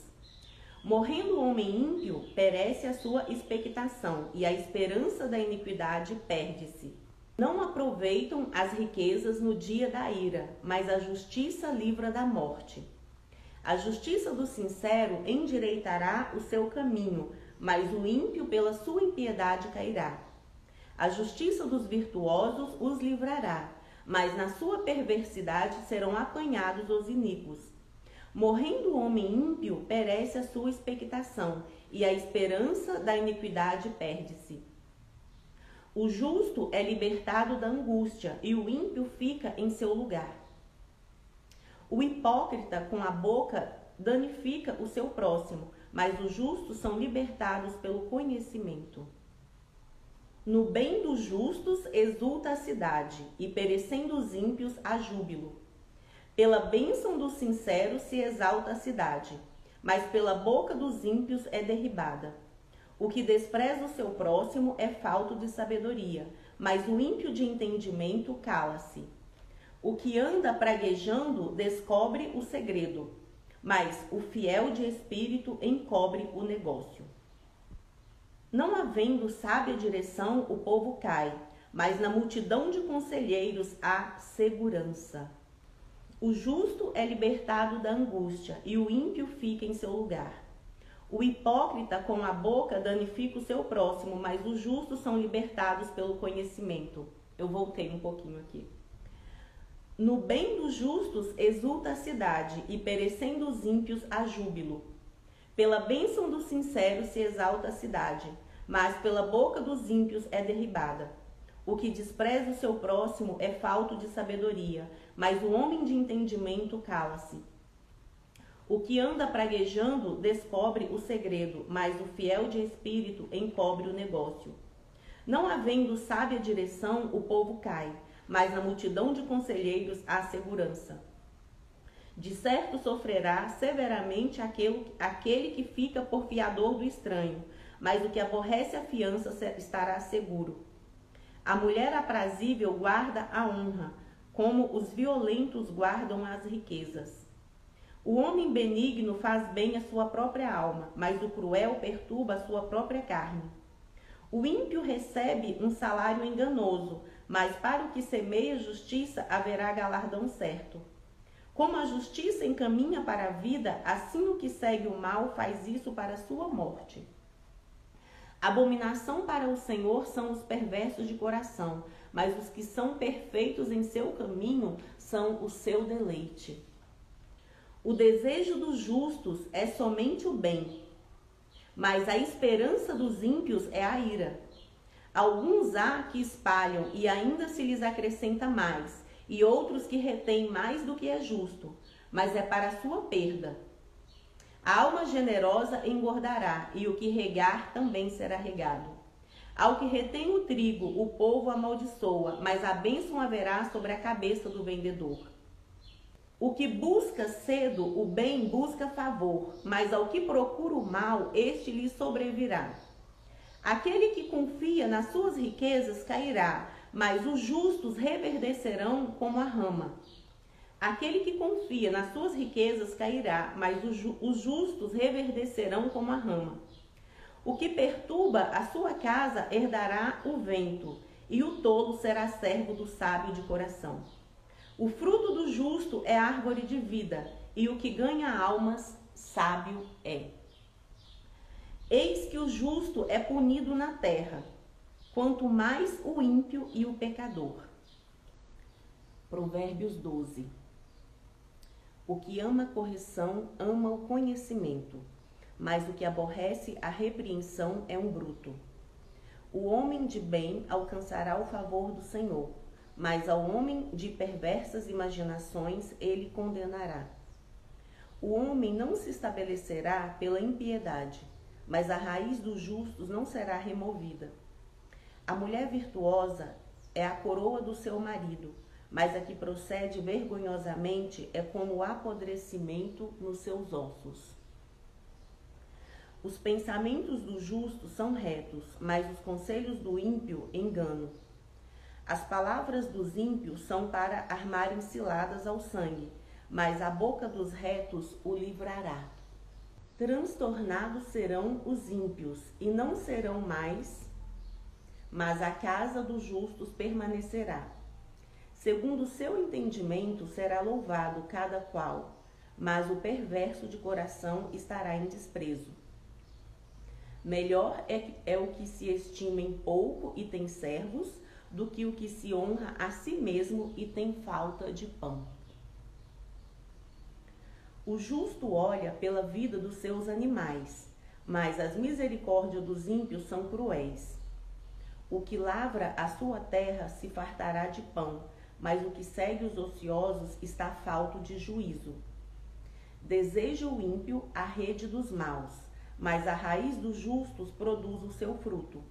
Morrendo o homem ímpio, perece a sua expectação, e a esperança da iniquidade perde-se. Não aproveitam as riquezas no dia da ira, mas a justiça livra da morte. A justiça do sincero endireitará o seu caminho, mas o ímpio pela sua impiedade cairá. A justiça dos virtuosos os livrará, mas na sua perversidade serão apanhados os iníquos. Morrendo o homem ímpio, perece a sua expectação, e a esperança da iniquidade perde-se. O justo é libertado da angústia, e o ímpio fica em seu lugar. O hipócrita com a boca danifica o seu próximo, mas os justos são libertados pelo conhecimento. No bem dos justos exulta a cidade, e perecendo os ímpios há júbilo. Pela bênção dos sinceros se exalta a cidade, mas pela boca dos ímpios é derribada. O que despreza o seu próximo é falto de sabedoria, mas o ímpio de entendimento cala-se. O que anda praguejando descobre o segredo, mas o fiel de espírito encobre o negócio. Não havendo sábia direção, o povo cai, mas na multidão de conselheiros há segurança. O justo é libertado da angústia e o ímpio fica em seu lugar. O hipócrita com a boca danifica o seu próximo, mas os justos são libertados pelo conhecimento. Eu voltei um pouquinho aqui. No bem dos justos exulta a cidade, e perecendo os ímpios há júbilo. Pela bênção dos sinceros se exalta a cidade, mas pela boca dos ímpios é derribada. O que despreza o seu próximo é falto de sabedoria, mas o homem de entendimento cala-se. O que anda praguejando descobre o segredo, mas o fiel de espírito encobre o negócio. Não havendo sábia direção, o povo cai mas na multidão de conselheiros há segurança. De certo sofrerá severamente aquele, que fica por fiador do estranho, mas o que aborrece a fiança estará seguro. A mulher aprazível guarda a honra, como os violentos guardam as riquezas. O homem benigno faz bem à sua própria alma, mas o cruel perturba a sua própria carne. O ímpio recebe um salário enganoso, mas para o que semeia justiça haverá galardão certo. Como a justiça encaminha para a vida, assim o que segue o mal faz isso para a sua morte. Abominação para o Senhor são os perversos de coração, mas os que são perfeitos em seu caminho são o seu deleite. O desejo dos justos é somente o bem, mas a esperança dos ímpios é a ira. Alguns há que espalham e ainda se lhes acrescenta mais, e outros que retêm mais do que é justo, mas é para sua perda. A alma generosa engordará, e o que regar também será regado. Ao que retém o trigo, o povo amaldiçoa, mas a bênção haverá sobre a cabeça do vendedor. O que busca cedo o bem busca favor, mas ao que procura o mal, este lhe sobrevirá. Aquele que confia nas suas riquezas cairá, mas os justos reverdecerão como a rama. Aquele que confia nas suas riquezas cairá, mas os justos reverdecerão como a rama. O que perturba a sua casa herdará o vento, e o tolo será servo do sábio de coração. O fruto do justo é árvore de vida, e o que ganha almas, sábio é. Eis que o justo é punido na terra, quanto mais o ímpio e o pecador. Provérbios 12. O que ama a correção ama o conhecimento, mas o que aborrece a repreensão é um bruto. O homem de bem alcançará o favor do Senhor, mas ao homem de perversas imaginações ele condenará. O homem não se estabelecerá pela impiedade, mas a raiz dos justos não será removida. A mulher virtuosa é a coroa do seu marido mas a que procede vergonhosamente é como o apodrecimento nos seus ossos. Os pensamentos do justo são retos, mas os conselhos do ímpio engano. As palavras dos ímpios são para armarem ciladas ao sangue, mas a boca dos retos o livrará. Transtornados serão os ímpios, e não serão mais, mas a casa dos justos permanecerá. Segundo o seu entendimento será louvado cada qual, mas o perverso de coração estará em desprezo. Melhor é, é o que se estima em pouco e tem servos, do que o que se honra a si mesmo e tem falta de pão. O justo olha pela vida dos seus animais, mas as misericórdias dos ímpios são cruéis. O que lavra a sua terra se fartará de pão, mas o que segue os ociosos está falto de juízo. Deseja o ímpio a rede dos maus, mas a raiz dos justos produz o seu fruto.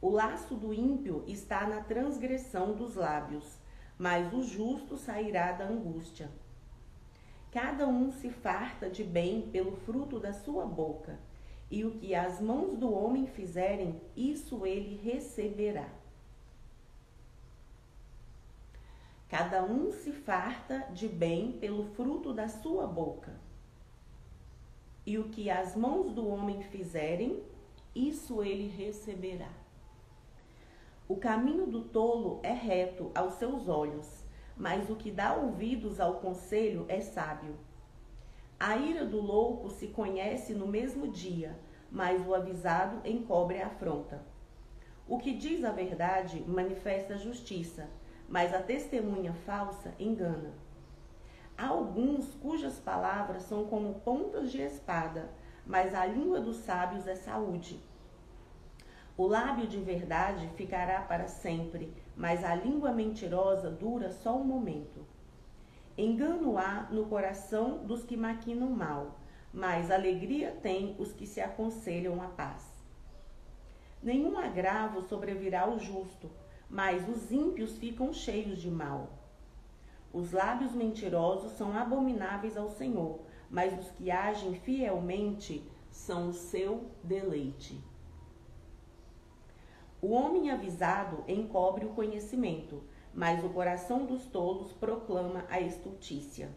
O laço do ímpio está na transgressão dos lábios, mas o justo sairá da angústia. Cada um se farta de bem pelo fruto da sua boca, e o que as mãos do homem fizerem, isso ele receberá. Cada um se farta de bem pelo fruto da sua boca. E o que as mãos do homem fizerem, isso ele receberá. O caminho do tolo é reto aos seus olhos, mas o que dá ouvidos ao conselho é sábio. A ira do louco se conhece no mesmo dia, mas o avisado encobre a afronta. O que diz a verdade manifesta justiça mas a testemunha falsa engana. Há alguns cujas palavras são como pontas de espada, mas a língua dos sábios é saúde. O lábio de verdade ficará para sempre, mas a língua mentirosa dura só um momento. Engano há no coração dos que maquinam mal, mas alegria tem os que se aconselham a paz. Nenhum agravo sobrevirá ao justo, mas os ímpios ficam cheios de mal. Os lábios mentirosos são abomináveis ao Senhor, mas os que agem fielmente são o seu deleite. O homem avisado encobre o conhecimento, mas o coração dos tolos proclama a estultícia.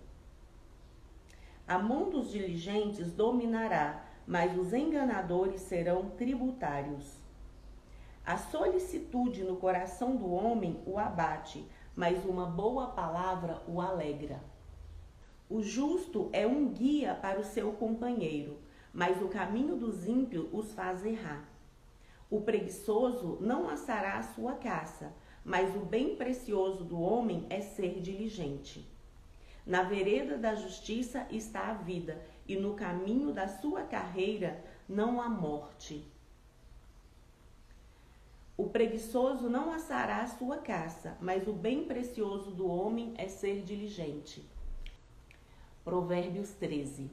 A mão dos diligentes dominará, mas os enganadores serão tributários. A solicitude no coração do homem o abate, mas uma boa palavra o alegra. O justo é um guia para o seu companheiro, mas o caminho dos ímpios os faz errar. O preguiçoso não assará a sua caça, mas o bem precioso do homem é ser diligente. Na vereda da justiça está a vida, e no caminho da sua carreira não há morte. O preguiçoso não assará a sua caça, mas o bem precioso do homem é ser diligente. Provérbios 13.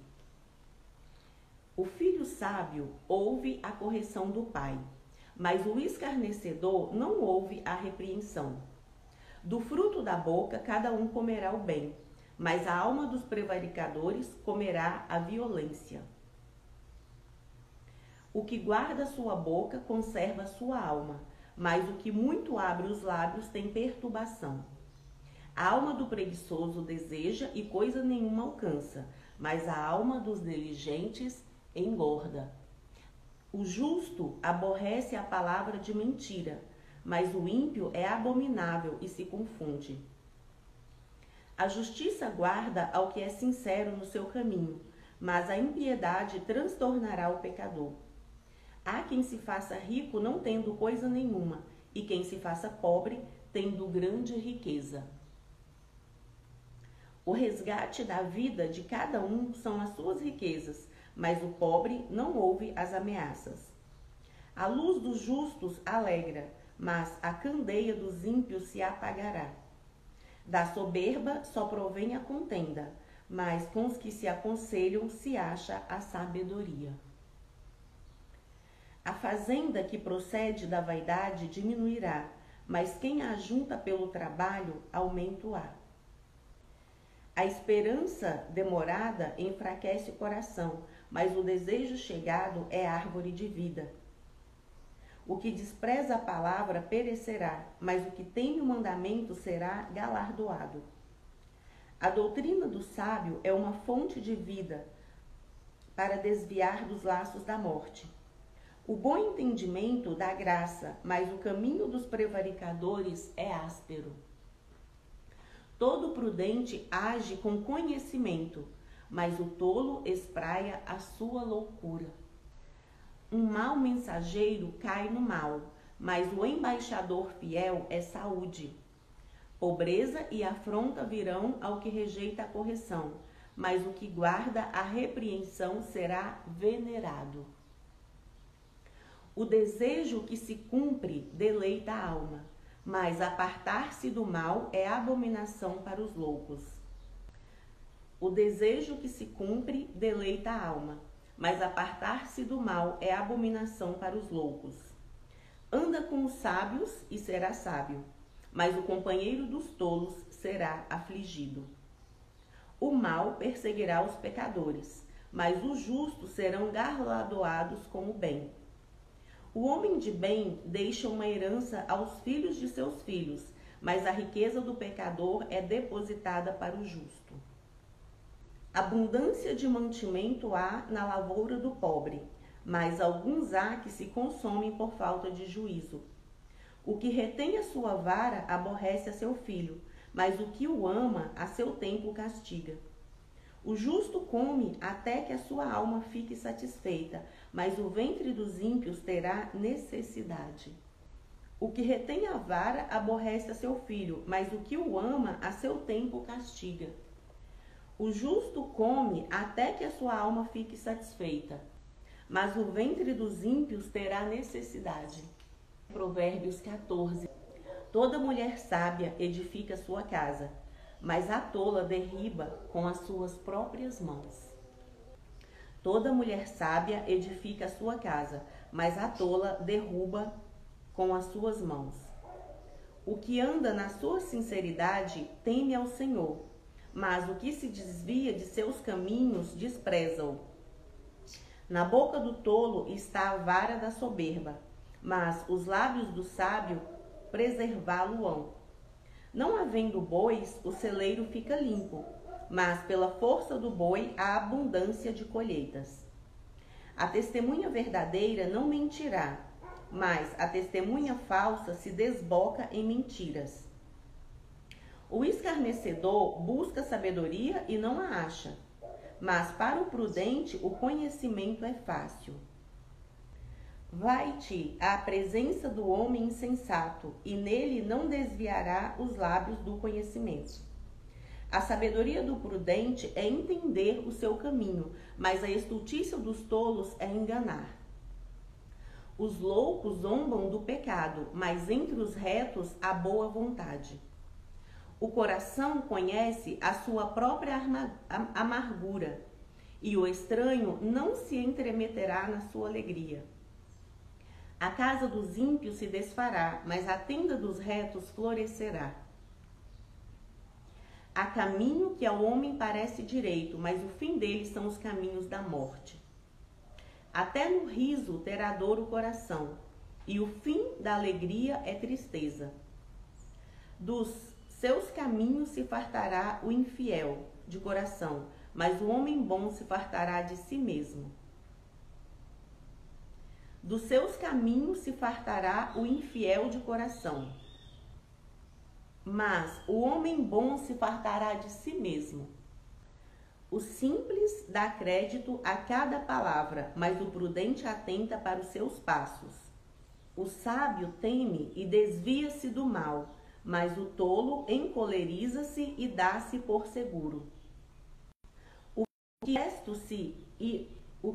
O filho sábio ouve a correção do pai, mas o escarnecedor não ouve a repreensão. Do fruto da boca cada um comerá o bem, mas a alma dos prevaricadores comerá a violência. O que guarda sua boca conserva sua alma mas o que muito abre os lábios tem perturbação. A alma do preguiçoso deseja e coisa nenhuma alcança, mas a alma dos diligentes engorda. O justo aborrece a palavra de mentira, mas o ímpio é abominável e se confunde. A justiça guarda ao que é sincero no seu caminho, mas a impiedade transtornará o pecador. Há quem se faça rico não tendo coisa nenhuma, e quem se faça pobre tendo grande riqueza. O resgate da vida de cada um são as suas riquezas, mas o pobre não ouve as ameaças. A luz dos justos alegra, mas a candeia dos ímpios se apagará. Da soberba só provém a contenda, mas com os que se aconselham se acha a sabedoria. A fazenda que procede da vaidade diminuirá, mas quem a junta pelo trabalho aumento-á. A esperança demorada enfraquece o coração, mas o desejo chegado é árvore de vida. O que despreza a palavra perecerá, mas o que teme o mandamento será galardoado. A doutrina do sábio é uma fonte de vida para desviar dos laços da morte. O bom entendimento dá graça, mas o caminho dos prevaricadores é áspero. Todo prudente age com conhecimento, mas o tolo espraia a sua loucura. Um mau mensageiro cai no mal, mas o embaixador fiel é saúde. Pobreza e afronta virão ao que rejeita a correção, mas o que guarda a repreensão será venerado. O desejo que se cumpre deleita a alma, mas apartar-se do mal é abominação para os loucos. O desejo que se cumpre deleita a alma, mas apartar-se do mal é abominação para os loucos. Anda com os sábios e será sábio, mas o companheiro dos tolos será afligido. O mal perseguirá os pecadores, mas os justos serão galardoados com o bem. O homem de bem deixa uma herança aos filhos de seus filhos, mas a riqueza do pecador é depositada para o justo. Abundância de mantimento há na lavoura do pobre, mas alguns há que se consomem por falta de juízo. O que retém a sua vara aborrece a seu filho, mas o que o ama a seu tempo castiga. O justo come até que a sua alma fique satisfeita, mas o ventre dos ímpios terá necessidade. O que retém a vara aborrece a seu filho, mas o que o ama a seu tempo castiga. O justo come até que a sua alma fique satisfeita, mas o ventre dos ímpios terá necessidade. Provérbios 14. Toda mulher sábia edifica sua casa, mas a tola derriba com as suas próprias mãos. Toda mulher sábia edifica a sua casa, mas a tola derruba com as suas mãos. O que anda na sua sinceridade teme ao Senhor, mas o que se desvia de seus caminhos despreza-o. Na boca do tolo está a vara da soberba, mas os lábios do sábio preservá-lo-ão. Não havendo bois, o celeiro fica limpo, mas pela força do boi há abundância de colheitas. A testemunha verdadeira não mentirá, mas a testemunha falsa se desboca em mentiras. O escarnecedor busca sabedoria e não a acha, mas para o prudente o conhecimento é fácil. Vai-te à presença do homem insensato, e nele não desviará os lábios do conhecimento. A sabedoria do prudente é entender o seu caminho, mas a estultícia dos tolos é enganar. Os loucos zombam do pecado, mas entre os retos há boa vontade. O coração conhece a sua própria amargura, e o estranho não se entremeterá na sua alegria. A casa dos ímpios se desfará, mas a tenda dos retos florescerá. Há caminho que ao homem parece direito, mas o fim dele são os caminhos da morte. Até no riso terá dor o coração, e o fim da alegria é tristeza. Dos seus caminhos se fartará o infiel de coração, mas o homem bom se fartará de si mesmo. Dos seus caminhos se fartará o infiel de coração. Mas o homem bom se fartará de si mesmo. O simples dá crédito a cada palavra, mas o prudente atenta para os seus passos. O sábio teme e desvia-se do mal, mas o tolo encoleriza-se e dá-se por seguro. O que se e o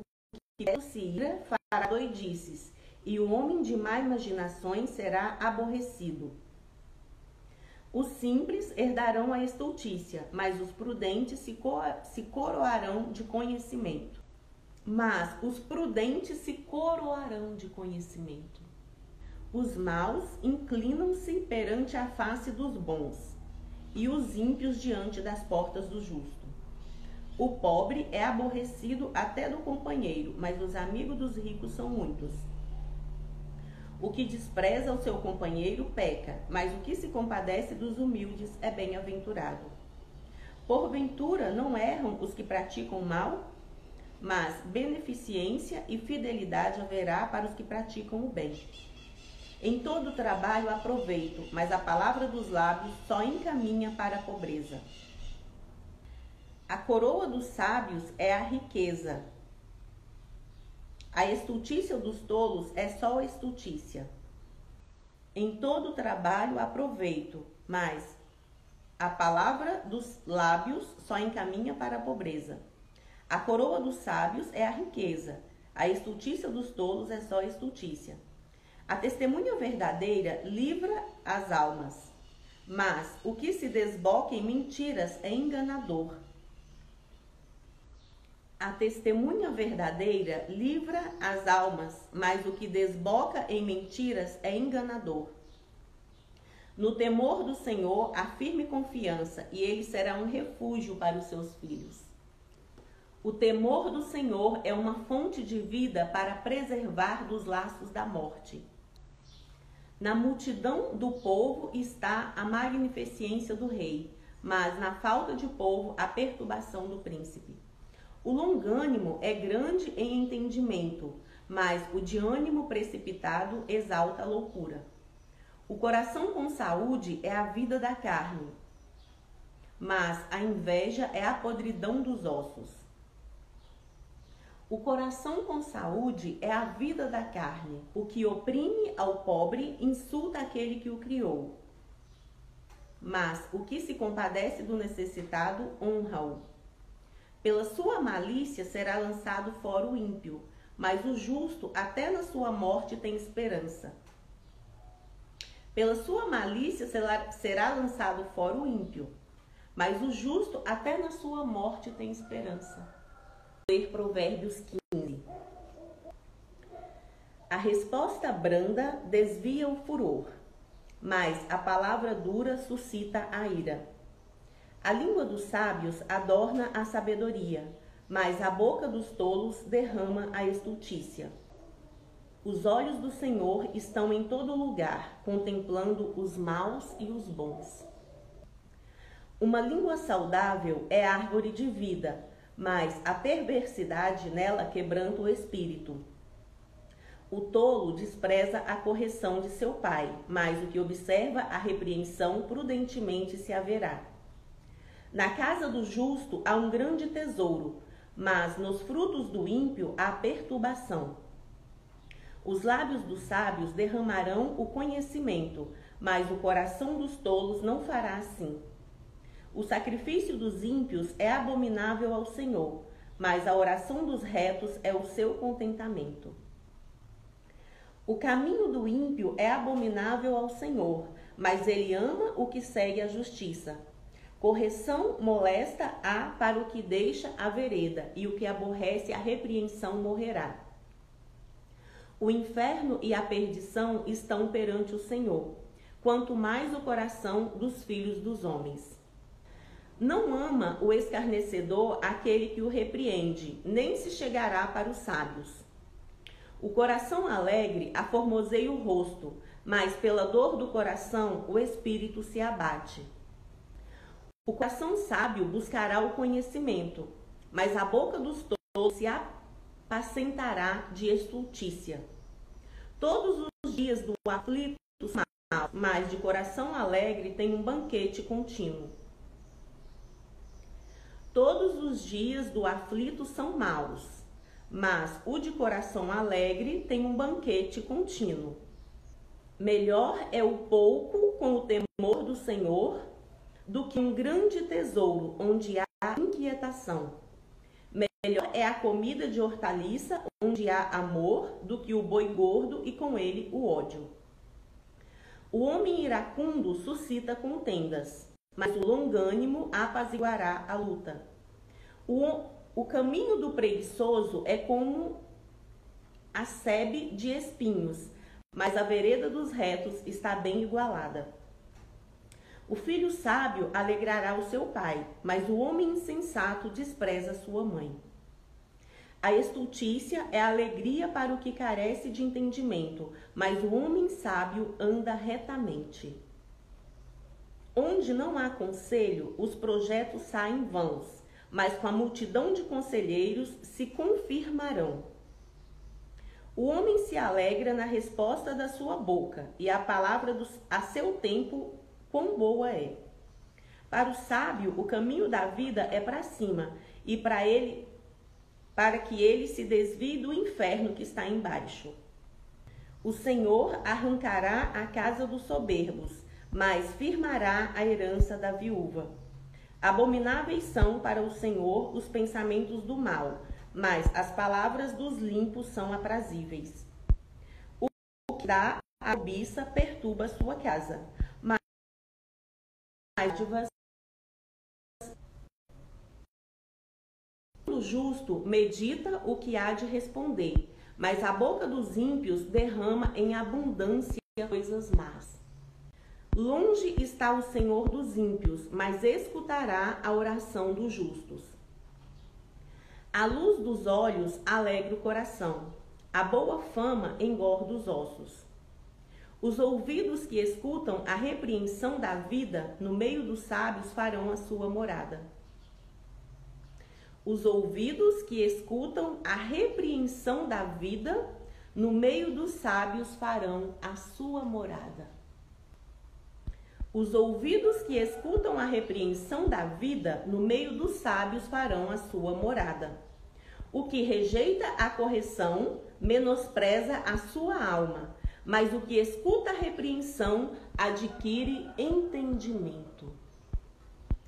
que se ira fará doidices, e o homem de má imaginações será aborrecido. Os simples herdarão a estultícia, mas os prudentes se, se coroarão de conhecimento. Mas os prudentes se coroarão de conhecimento. Os maus inclinam-se perante a face dos bons, e os ímpios diante das portas do justo. O pobre é aborrecido até do companheiro, mas os amigos dos ricos são muitos. O que despreza o seu companheiro peca, mas o que se compadece dos humildes é bem-aventurado. Porventura não erram os que praticam mal? Mas beneficência e fidelidade haverá para os que praticam o bem. Em todo trabalho há proveito, mas a palavra dos lábios só encaminha para a pobreza. A coroa dos sábios é a riqueza, a estultícia dos tolos é só estultícia. Em todo trabalho há proveito, mas a palavra dos lábios só encaminha para a pobreza. A coroa dos sábios é a riqueza, a estultícia dos tolos é só estultícia. A testemunha verdadeira livra as almas, mas o que se desboca em mentiras é enganador. A testemunha verdadeira livra as almas, mas o que desboca em mentiras é enganador. No temor do Senhor há firme confiança, e ele será um refúgio para os seus filhos. O temor do Senhor é uma fonte de vida para preservar dos laços da morte. Na multidão do povo está a magnificência do rei, mas na falta de povo a perturbação do príncipe. O longânimo é grande em entendimento, mas o de ânimo precipitado exalta a loucura. O coração com saúde é a vida da carne, mas a inveja é a podridão dos ossos. O coração com saúde é a vida da carne. O que oprime ao pobre insulta aquele que o criou. Mas o que se compadece do necessitado honra-o. Pela sua malícia será lançado fora o ímpio, mas o justo até na sua morte tem esperança. Pela sua malícia será lançado fora o ímpio, mas o justo até na sua morte tem esperança. Ler Provérbios 15. A resposta branda desvia o furor, mas a palavra dura suscita a ira. A língua dos sábios adorna a sabedoria, mas a boca dos tolos derrama a estultícia. Os olhos do Senhor estão em todo lugar, contemplando os maus e os bons. Uma língua saudável é árvore de vida, mas a perversidade nela quebranta o espírito. O tolo despreza a correção de seu pai, mas o que observa a repreensão prudentemente se haverá. Na casa do justo há um grande tesouro, mas nos frutos do ímpio há perturbação. Os lábios dos sábios derramarão o conhecimento, mas o coração dos tolos não fará assim. O sacrifício dos ímpios é abominável ao Senhor, mas a oração dos retos é o seu contentamento. O caminho do ímpio é abominável ao Senhor, mas ele ama o que segue a justiça. Correção molesta há para o que deixa a vereda, e o que aborrece a repreensão morrerá. O inferno e a perdição estão perante o Senhor, quanto mais o coração dos filhos dos homens. Não ama o escarnecedor aquele que o repreende, nem se chegará para os sábios. O coração alegre aformoseia o rosto, mas pela dor do coração o espírito se abate. O coração sábio buscará o conhecimento, mas a boca dos tolos se apacentará de estultícia. Todos os dias do aflito mas de coração alegre tem um banquete contínuo. Todos os dias do aflito são maus, mas o de coração alegre tem um banquete contínuo. Melhor é o pouco com o temor do Senhor do que um grande tesouro onde há inquietação. Melhor é a comida de hortaliça onde há amor do que o boi gordo e com ele o ódio. O homem iracundo suscita contendas, mas o longânimo apaziguará a luta. O, o caminho do preguiçoso é como a sebe de espinhos, mas a vereda dos retos está bem igualada. O filho sábio alegrará o seu pai, mas o homem insensato despreza sua mãe. A estultícia é alegria para o que carece de entendimento, mas o homem sábio anda retamente. Onde não há conselho, os projetos saem vãos, mas com a multidão de conselheiros se confirmarão. O homem se alegra na resposta da sua boca, e a palavra do, a seu tempo quão boa é. Para o sábio, o caminho da vida é para cima, e para ele para que ele se desvie do inferno que está embaixo. O Senhor arrancará a casa dos soberbos, mas firmará a herança da viúva. Abomináveis são para o Senhor os pensamentos do mal, mas as palavras dos limpos são aprazíveis. O que dá a cobiça perturba sua casa, mas o justo medita o que há de responder, mas a boca dos ímpios derrama em abundância coisas más. Longe está o Senhor dos ímpios, mas escutará a oração dos justos. A luz dos olhos alegra o coração, a boa fama engorda os ossos. Os ouvidos que escutam a repreensão da vida no meio dos sábios farão a sua morada. Os ouvidos que escutam a repreensão da vida, no meio dos sábios farão a sua morada. Os ouvidos que escutam a repreensão da vida, no meio dos sábios farão a sua morada. O que rejeita a correção menospreza a sua alma, mas o que escuta a repreensão adquire entendimento.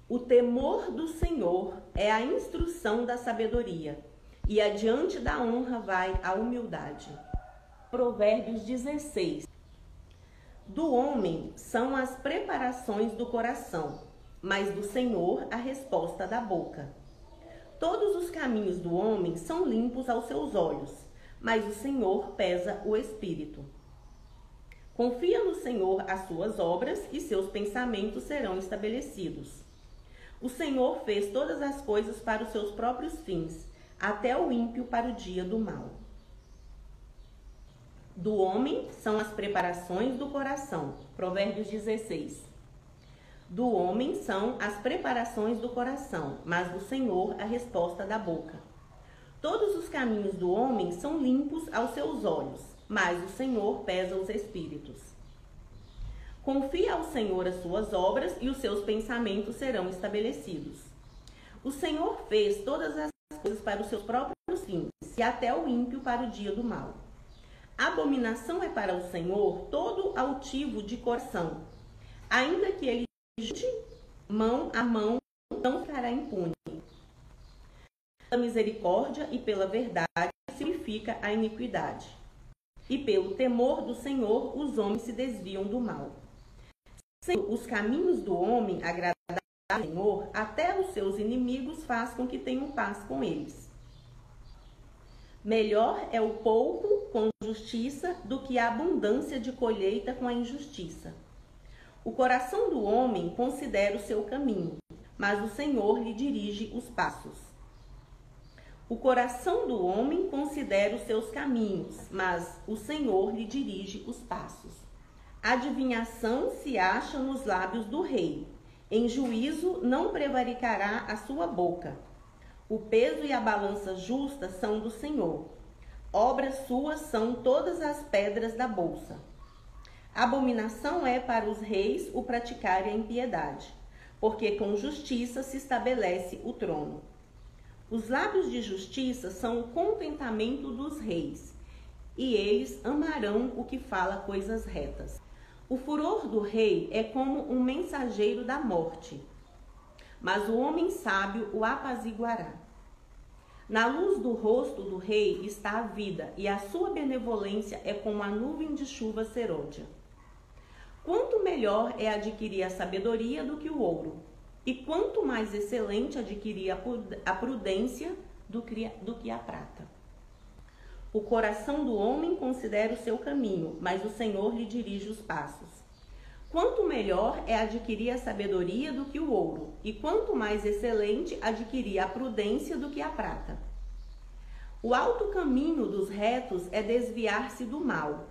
O temor do Senhor é a instrução da sabedoria, e adiante da honra vai a humildade. Provérbios 16. Do homem são as preparações do coração, mas do Senhor a resposta da boca. Todos os caminhos do homem são limpos aos seus olhos, mas o Senhor pesa o espírito. Confia no Senhor as suas obras e seus pensamentos serão estabelecidos. O Senhor fez todas as coisas para os seus próprios fins, até o ímpio para o dia do mal. Do homem são as preparações do coração. Provérbios 16. Do homem são as preparações do coração, mas do Senhor a resposta da boca. Todos os caminhos do homem são limpos aos seus olhos, mas o Senhor pesa os espíritos. Confia ao Senhor as suas obras e os seus pensamentos serão estabelecidos. O Senhor fez todas as coisas para os seus próprios fins e até o ímpio para o dia do mal. Abominação é para o Senhor todo altivo de coração. Ainda que ele junte mão a mão, não ficará impune. Pela misericórdia e pela verdade significa a iniquidade. E pelo temor do Senhor os homens se desviam do mal. Sendo os caminhos do homem agradáveis ao Senhor, até os seus inimigos faz com que tenham paz com eles. Melhor é o pouco com justiça do que a abundância de colheita com a injustiça. O coração do homem considera o seu caminho, mas o Senhor lhe dirige os passos. O coração do homem considera os seus caminhos, mas o Senhor lhe dirige os passos. Adivinhação se acha nos lábios do rei. Em juízo não prevaricará a sua boca. O peso e a balança justa são do Senhor. Obras suas são todas as pedras da bolsa. Abominação é para os reis o praticarem a impiedade, porque com justiça se estabelece o trono. Os lábios de justiça são o contentamento dos reis, e eles amarão o que fala coisas retas. O furor do rei é como um mensageiro da morte, mas o homem sábio o apaziguará. Na luz do rosto do rei está a vida, e a sua benevolência é como a nuvem de chuva serôdia. Quanto melhor é adquirir a sabedoria do que o ouro, e quanto mais excelente adquirir a prudência do que a prata. O coração do homem considera o seu caminho, mas o Senhor lhe dirige os passos. Quanto melhor é adquirir a sabedoria do que o ouro, e quanto mais excelente adquirir a prudência do que a prata. O alto caminho dos retos é desviar-se do mal.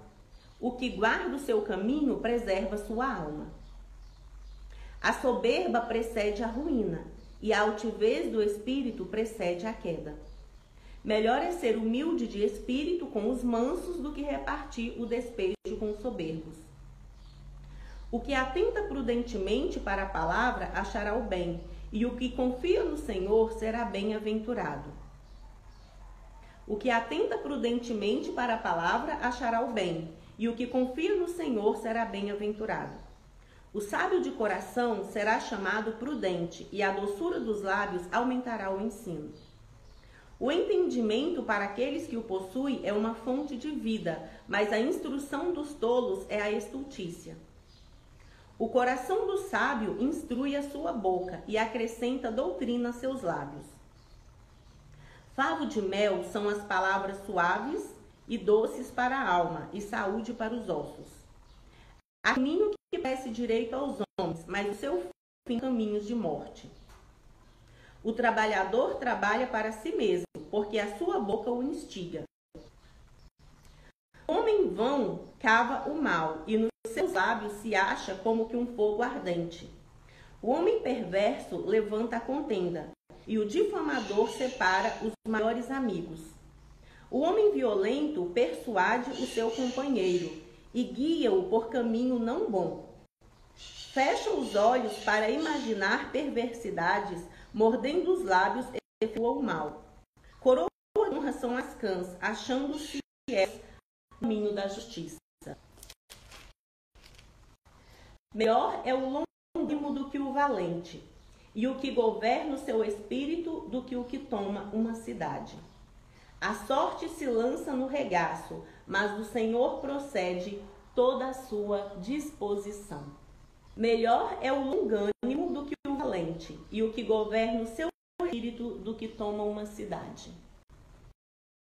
O que guarda o seu caminho preserva sua alma. A soberba precede a ruína, e a altivez do espírito precede a queda. Melhor é ser humilde de espírito com os mansos do que repartir o despejo com os soberbos. O que atenta prudentemente para a palavra achará o bem, e o que confia no Senhor será bem-aventurado. O que atenta prudentemente para a palavra achará o bem, e o que confia no Senhor será bem-aventurado. O sábio de coração será chamado prudente, e a doçura dos lábios aumentará o ensino. O entendimento para aqueles que o possuem é uma fonte de vida, mas a instrução dos tolos é a estultícia. O coração do sábio instrui a sua boca e acrescenta doutrina a seus lábios. Favo de mel são as palavras suaves e doces para a alma e saúde para os ossos. Há caminho que parece direito aos homens, mas o seu fim caminhos de morte. O trabalhador trabalha para si mesmo, porque a sua boca o instiga. Homem vão cava o mal, e nos seus lábios se acha como que um fogo ardente. O homem perverso levanta a contenda, e o difamador separa os maiores amigos. O homem violento persuade o seu companheiro e guia-o por caminho não bom. Fecha os olhos para imaginar perversidades mordendo os lábios, efetua o mal. Coroa de honra são as cãs, achando-se o caminho da justiça. Melhor é o longínquo do que o valente, e o que governa o seu espírito do que o que toma uma cidade. A sorte se lança no regaço, mas do Senhor procede toda a sua disposição. Melhor é o longânimo do que o valente, e o que governa o seu espírito do que toma uma cidade.